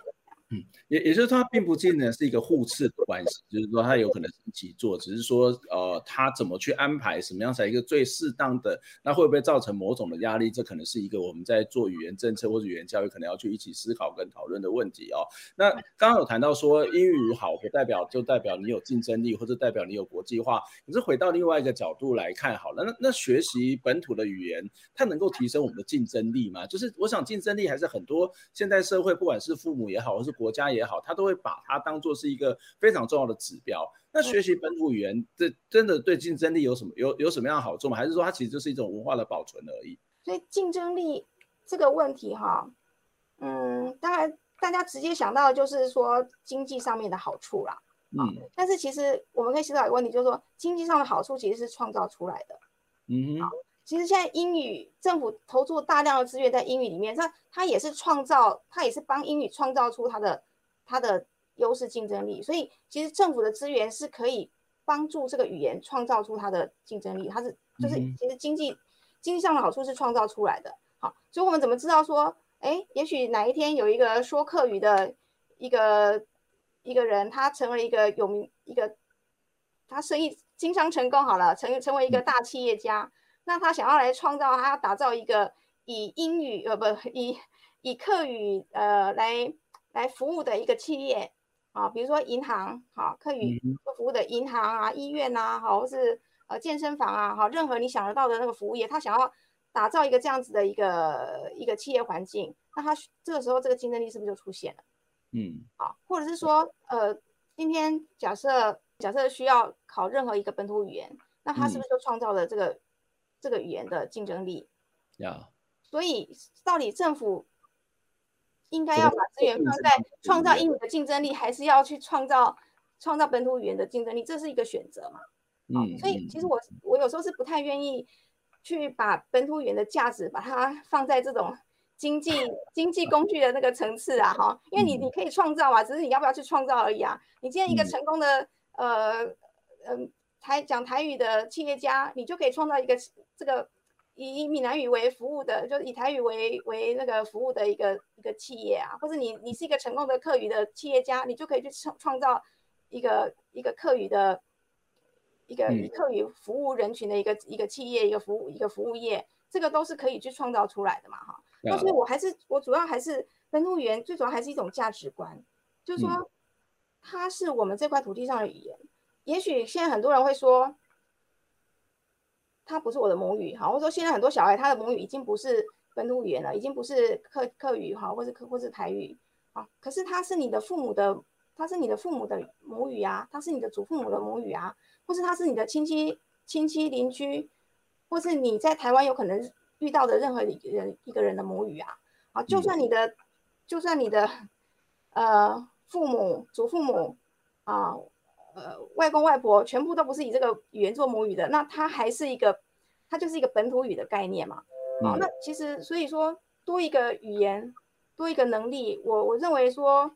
嗯，也也就是，它并不见得是一个互斥的关系，就是说它有可能一起做，只是说呃，它怎么去安排，什么样才一个最适当的，那会不会造成某种的压力？这可能是一个我们在做语言政策或者语言教育可能要去一起思考跟讨论的问题哦。那刚刚有谈到说英语好，不代表就代表你有竞争力，或者代表你有国际化。可是回到另外一个角度来看，好了，那那学习本土的语言，它能够提升我们的竞争力吗？就是我想竞争力还是很多现代社会，不管是父母也好，或是国家也好，他都会把它当做是一个非常重要的指标。那学习本土语言，这真的对竞争力有什么有有什么样的好处吗？还是说它其实就是一种文化的保存而已？所以竞争力这个问题哈，嗯，当然大家直接想到的就是说经济上面的好处啦。嗯，但是其实我们可以思考一个问题，就是说经济上的好处其实是创造出来的。嗯哼，其实现在英语政府投注大量的资源在英语里面，它它也是创造，它也是帮英语创造出它的它的优势竞争力。所以其实政府的资源是可以帮助这个语言创造出它的竞争力。它是就是其实经济经济上的好处是创造出来的。好，所以我们怎么知道说，哎，也许哪一天有一个说客语的一个一个人，他成为一个有名一个，他生意经商成功好了，成成为一个大企业家，那他想要来创造，他要打造一个以英语呃不以以客语呃来来服务的一个企业啊，比如说银行好，客语服务的银行啊、医院呐，好，或是呃健身房啊，好，任何你想得到的那个服务业，他想要。打造一个这样子的一个一个企业环境，那他这个时候这个竞争力是不是就出现了？嗯，好，或者是说，呃，今天假设假设需要考任何一个本土语言，那他是不是就创造了这个、嗯、这个语言的竞争力？呀，所以到底政府应该要把资源放在创造英语的竞争力，还是要去创造创造本土语言的竞争力？这是一个选择嘛？嗯，所以其实我我有时候是不太愿意。去把本土语言的价值把它放在这种经济经济工具的那个层次啊，哈，因为你你可以创造啊，只是你要不要去创造而已啊。你今天一个成功的呃嗯台讲台语的企业家，你就可以创造一个这个以闽南语为服务的，就是以台语为为那个服务的一个一个企业啊，或者你你是一个成功的客语的企业家，你就可以去创创造一个一个客语的。一个以客语服务人群的一个一个企业，一个服务一个服务业，这个都是可以去创造出来的嘛，哈。那所以我还是我主要还是本土语言，最主要还是一种价值观，就是说它是我们这块土地上的语言。也许现在很多人会说，它不是我的母语，哈，或者说现在很多小孩他的母语已经不是本土语言了，已经不是客客语，哈，或是客或是台语，啊，可是它是你的父母的，它是你的父母的母语啊，它是你的祖父母的母语啊。或是他是你的亲戚、亲戚邻居，或是你在台湾有可能遇到的任何一个人一个人的母语啊，啊，就算你的，就算你的，呃，父母、祖父母啊，呃，外公外婆全部都不是以这个语言做母语的，那它还是一个，它就是一个本土语的概念嘛。好，那其实所以说多一个语言，多一个能力，我我认为说。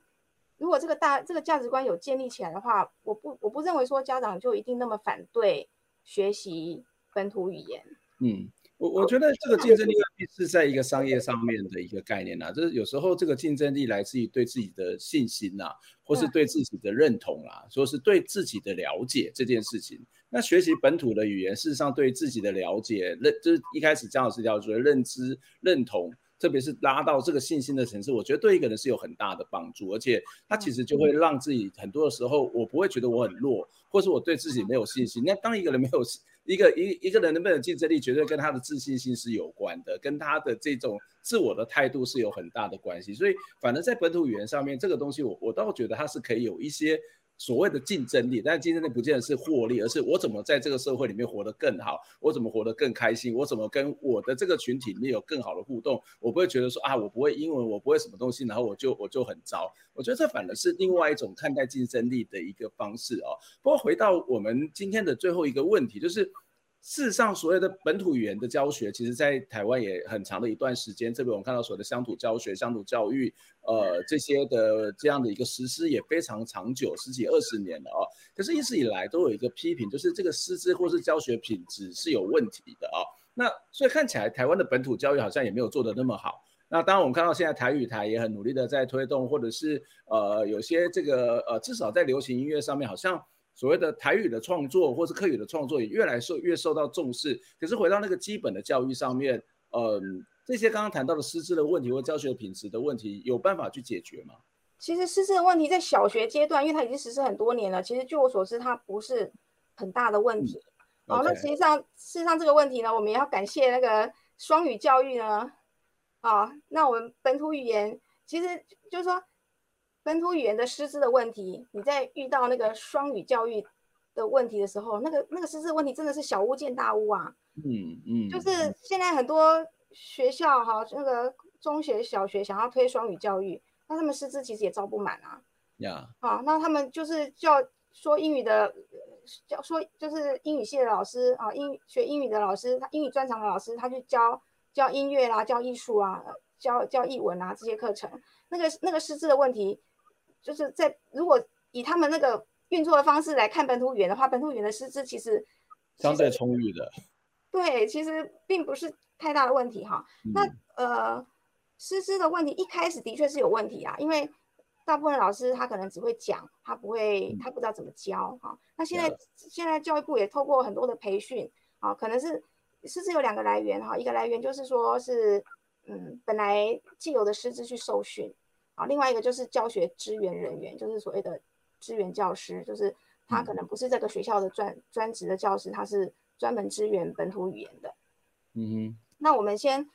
如果这个大这个价值观有建立起来的话，我不我不认为说家长就一定那么反对学习本土语言。嗯，我我觉得这个竞争力是在一个商业上面的一个概念呐，就是有时候这个竞争力来自于对自己的信心呐，或是对自己的认同啦，说是对自己的了解这件事情。那学习本土的语言，事实上对自己的了解认，就是一开始江老师要说认知认同。特别是拉到这个信心的层次，我觉得对一个人是有很大的帮助，而且他其实就会让自己很多的时候，我不会觉得我很弱，或是我对自己没有信心。那当一个人没有一个一一个人能不能有竞争力，绝对跟他的自信心是有关的，跟他的这种自我的态度是有很大的关系。所以，反正在本土语言上面，这个东西我我倒觉得它是可以有一些。所谓的竞争力，但竞争力不见得是获利，而是我怎么在这个社会里面活得更好，我怎么活得更开心，我怎么跟我的这个群体里面有更好的互动，我不会觉得说啊，我不会英文，我不会什么东西，然后我就我就很糟。我觉得这反而是另外一种看待竞争力的一个方式哦。不过回到我们今天的最后一个问题，就是。事实上，所谓的本土语言的教学，其实，在台湾也很长的一段时间。这边我们看到所谓的乡土教学、乡土教育，呃，这些的这样的一个实施也非常长久，十几二十年了啊。可是，一直以来都有一个批评，就是这个师资或是教学品质是有问题的啊。那所以看起来，台湾的本土教育好像也没有做得那么好。那当然，我们看到现在台语台也很努力的在推动，或者是呃，有些这个呃，至少在流行音乐上面，好像。所谓的台语的创作，或是客语的创作，也越来受越受到重视。可是回到那个基本的教育上面，嗯，这些刚刚谈到的师资的问题或教学品质的问题，有办法去解决吗？其实师资的问题在小学阶段，因为它已经实施很多年了，其实据我所知，它不是很大的问题。好、嗯 okay. 哦，那实际上事实上这个问题呢，我们也要感谢那个双语教育呢。啊、哦，那我们本土语言其实就是说。本土语言的师资的问题，你在遇到那个双语教育的问题的时候，那个那个师资问题真的是小巫见大巫啊。嗯嗯，就是现在很多学校哈，那个中学、小学想要推双语教育，那他们师资其实也招不满啊。呀，啊，那他们就是叫说英语的，教说就是英语系的老师啊，英学英语的老师，他英语专长的老师，他去教教音乐啦，教艺术啊，教教译文啊这些课程，那个那个师资的问题，就是在如果以他们那个运作的方式来看本土语言的话，本土语言的师资其实相对充裕的。对，其实并不是太大的问题哈。嗯、那呃，师资的问题一开始的确是有问题啊，因为大部分老师他可能只会讲，他不会，他不知道怎么教哈。那现在、嗯、现在教育部也透过很多的培训啊，可能是师资有两个来源哈，一个来源就是说是嗯本来既有的师资去受训啊，另外一个就是教学支援人员，就是所谓的支援教师，就是他可能不是这个学校的专专职的教师，他是。专门支援本土语言的，嗯哼。那我们先，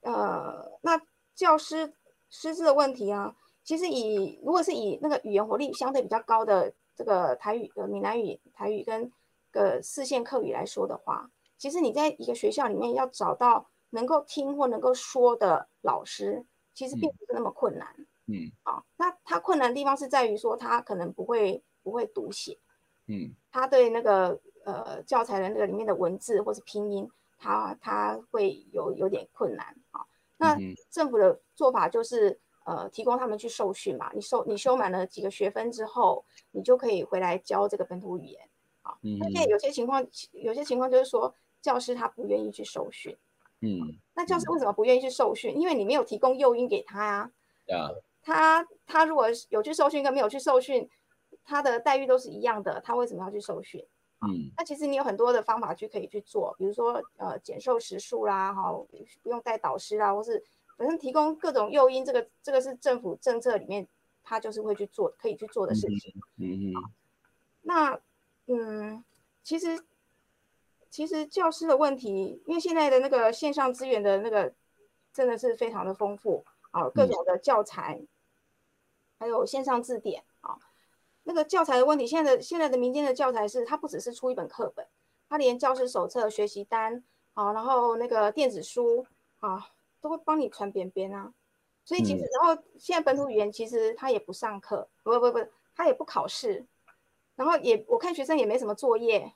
呃，那教师师资的问题啊，其实以如果是以那个语言活力相对比较高的这个台语、呃闽南语、台语跟个四线客语来说的话，其实你在一个学校里面要找到能够听或能够说的老师，其实并不是那么困难。嗯。啊，那他困难的地方是在于说他可能不会不会读写。嗯。他对那个。呃，教材的那个里面的文字或是拼音，它它会有有点困难啊。那政府的做法就是，呃，提供他们去受训嘛。你受你修满了几个学分之后，你就可以回来教这个本土语言啊。那现在有些情况，有些情况就是说，教师他不愿意去受训。嗯。那教师为什么不愿意去受训？因为你没有提供诱因给他呀。啊。他他如果有去受训跟没有去受训，他的待遇都是一样的，他为什么要去受训？嗯，那其实你有很多的方法去可以去做，比如说呃减授时数啦，哈，不用带导师啦，或是反正提供各种诱因，这个这个是政府政策里面他就是会去做可以去做的事情。嗯嗯。那嗯，其实其实教师的问题，因为现在的那个线上资源的那个真的是非常的丰富啊，各种的教材，嗯、还有线上字典啊。那个教材的问题，现在的现在的民间的教材是，它不只是出一本课本，它连教师手册、学习单啊，然后那个电子书啊，都会帮你传边边啊。所以其实，然后现在本土语言其实他也不上课，不不不，他也不考试，然后也我看学生也没什么作业，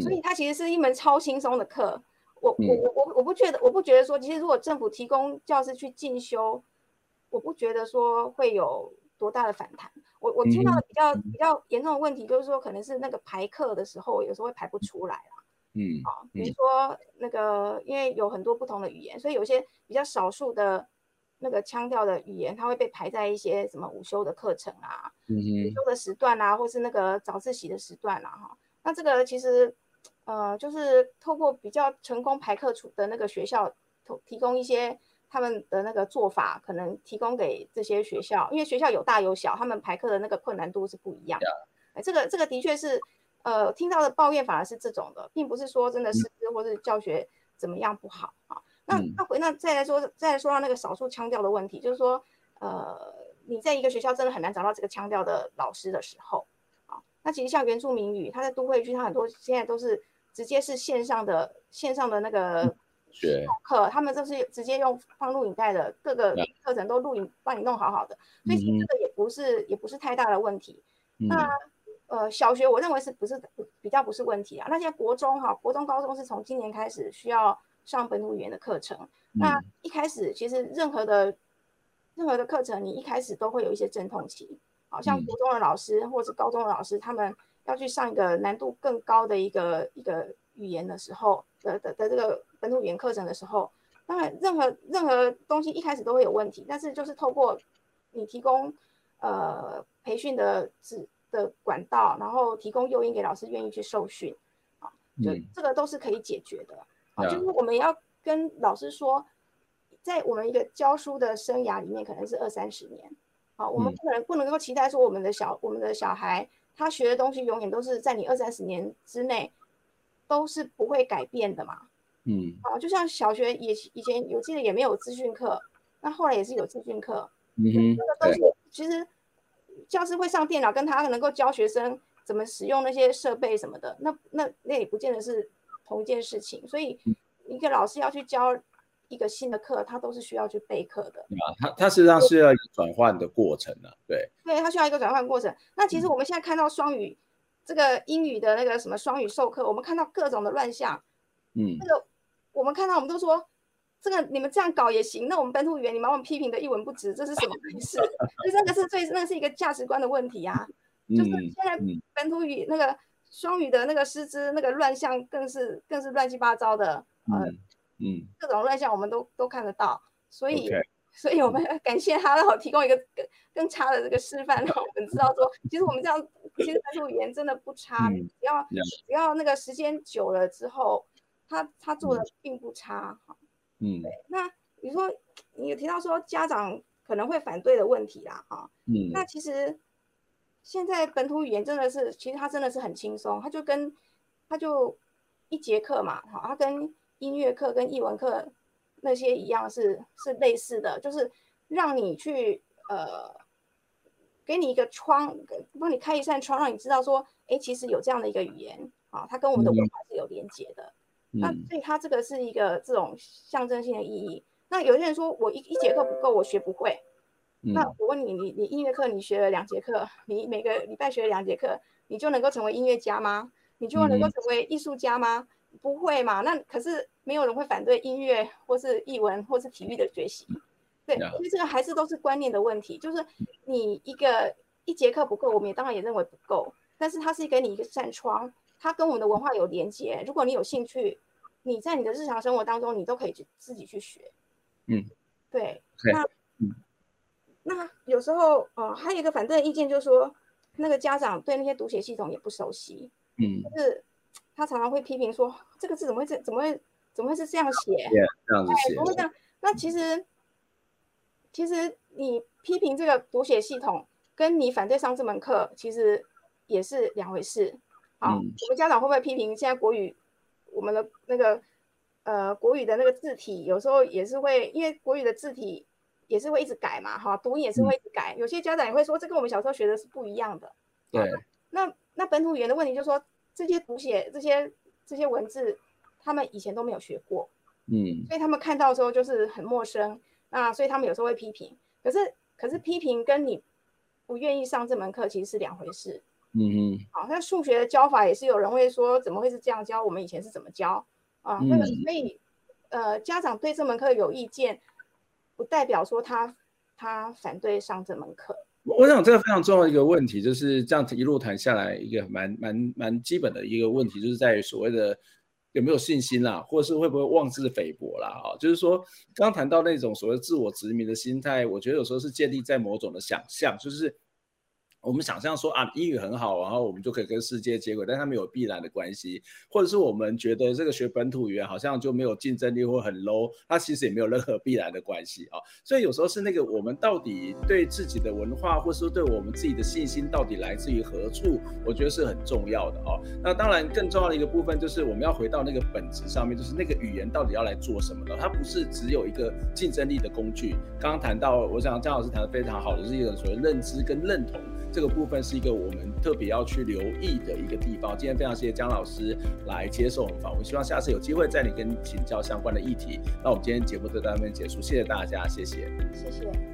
所以它其实是一门超轻松的课。我我我我我不觉得，我不觉得说，其实如果政府提供教师去进修，我不觉得说会有多大的反弹。我我听到的比较比较严重的问题，就是说可能是那个排课的时候，有时候会排不出来啦。嗯，啊，比如说那个，因为有很多不同的语言，所以有些比较少数的那个腔调的语言，它会被排在一些什么午休的课程啊，嗯，午休的时段啊，或是那个早自习的时段啊，哈。那这个其实，呃，就是透过比较成功排课出的那个学校，提提供一些。他们的那个做法可能提供给这些学校，因为学校有大有小，他们排课的那个困难度是不一样的。哎，这个这个的确是，呃，听到的抱怨反而是这种的，并不是说真的师资或是教学怎么样不好啊。那那回那再来说，再来说到那个少数腔调的问题，就是说，呃，你在一个学校真的很难找到这个腔调的老师的时候，啊，那其实像原住民语，它在都会区，它很多现在都是直接是线上的线上的那个。学课，他们就是直接用放录影带的，各个课程都录影帮你弄好好的，所以其实这个也不是也不是太大的问题。嗯、那呃小学我认为是不是比较不是问题啊？那现在国中哈，国中高中是从今年开始需要上本土语言的课程。嗯、那一开始其实任何的任何的课程，你一开始都会有一些阵痛期，好像国中的老师或者高中的老师，他们要去上一个难度更高的一个一个语言的时候的的的这个。本土语言课程的时候，当然任何任何东西一开始都会有问题，但是就是透过你提供呃培训的指的管道，然后提供诱因给老师愿意去受训，啊，就这个都是可以解决的。啊，就是我们要跟老师说，在我们一个教书的生涯里面，可能是二三十年，啊，我们不能不能够期待说我们的小我们的小孩他学的东西永远都是在你二三十年之内都是不会改变的嘛。嗯，啊，就像小学也以前有记得也没有资讯课，那后来也是有资讯课，嗯。哼，那个都是其实教师会上电脑，跟他能够教学生怎么使用那些设备什么的，那那那也不见得是同一件事情，所以一个老师要去教一个新的课，它都是需要去备课的。啊，它它实际上是要一个转换的过程的，对。对，它需要一个转换过程。那其实我们现在看到双语、嗯、这个英语的那个什么双语授课，我们看到各种的乱象。嗯。那个我们看到，我们都说这个你们这样搞也行。那我们本土语言，你把我们批评的一文不值，这是什么回事？所 以这个是最，那是一个价值观的问题啊。就是现在本土语那个双语的那个师资那个乱象，更是更是乱七八糟的。呃。嗯各，种乱象我们都都看得到，所以，Okay. 所以我们感谢他，让我提供一个更更差的这个示范，让我们知道说，其实我们这样，其实本土语言真的不差，嗯、只要.只要那个时间久了之后，他他做的并不差，哈，嗯，对。那你说你有提到说家长可能会反对的问题啦，哈，嗯，那其实现在本土语言真的是，其实它真的是很轻松，它就跟它就一节课嘛，哈，它跟音乐课跟艺文课那些一样是是类似的，就是让你去呃，给你一个窗，帮你开一扇窗，让你知道说，哎，其实有这样的一个语言啊，它跟我们的文化是有连接的。嗯、那所以它这个是一个这种象征性的意义。那有些人说我一一节课不够，我学不会。嗯、那我问你，你你音乐课你学了两节课，你每个礼拜学了两节课，你就能够成为音乐家吗？你就能够成为艺术家吗？嗯、不会嘛？那可是。没有人会反对音乐或是艺文或是体育的学习，对，因为这个还是都是观念的问题。就是你一个一节课不够，我们也当然也认为不够，但是它是给你一个扇窗，它跟我们的文化有连接。如果你有兴趣，你在你的日常生活当中，你都可以去自己去学。嗯，对。那那有时候，呃，还有一个反对的意见，就是说那个家长对那些读写系统也不熟悉。嗯，就是他常常会批评说，这个字怎么会这怎么会？怎么会是这样写？Yeah, 这样子写。怎么会这样？那其实，其实你批评这个读写系统，跟你反对上这门课，其实也是两回事。好，嗯、我们家长会不会批评现在国语，我们的那个呃国语的那个字体，有时候也是会，因为国语的字体也是会一直改嘛，哈，读音也是会一直改。嗯、有些家长也会说，这跟我们小时候学的是不一样的。对。那那本土语言的问题就是说，这些读写这些这些文字。他们以前都没有学过，嗯，所以他们看到的时候就是很陌生，那所以他们有时候会批评。可是，可是批评跟你不愿意上这门课其实是两回事，嗯嗯。好，那数学的教法也是有人会说，怎么会是这样教？我们以前是怎么教啊？那个，所以呃，家长对这门课有意见，不代表说他他反对上这门课。我想这个非常重要的一个问题，就是这样一路谈下来，一个蛮蛮蛮基本的一个问题，就是在于所谓的。有没有信心啦，或是会不会妄自菲薄啦？啊，就是说，刚谈到那种所谓自我殖民的心态，我觉得有时候是建立在某种的想象，就是。我们想象说啊，英语很好，然后我们就可以跟世界接轨，但它没有必然的关系，或者是我们觉得这个学本土语言好像就没有竞争力或很 low，它其实也没有任何必然的关系啊。所以有时候是那个我们到底对自己的文化，或是对我们自己的信心到底来自于何处，我觉得是很重要的啊。那当然更重要的一个部分就是我们要回到那个本质上面，就是那个语言到底要来做什么的，它不是只有一个竞争力的工具。刚刚谈到，我想张老师谈的非常好的是一个所谓认知跟认同。这个部分是一个我们特别要去留意的一个地方。今天非常谢谢江老师来接受我们访问，希望下次有机会再你跟请教相关的议题。那我们今天节目就到这边结束，谢谢大家，谢谢，谢谢。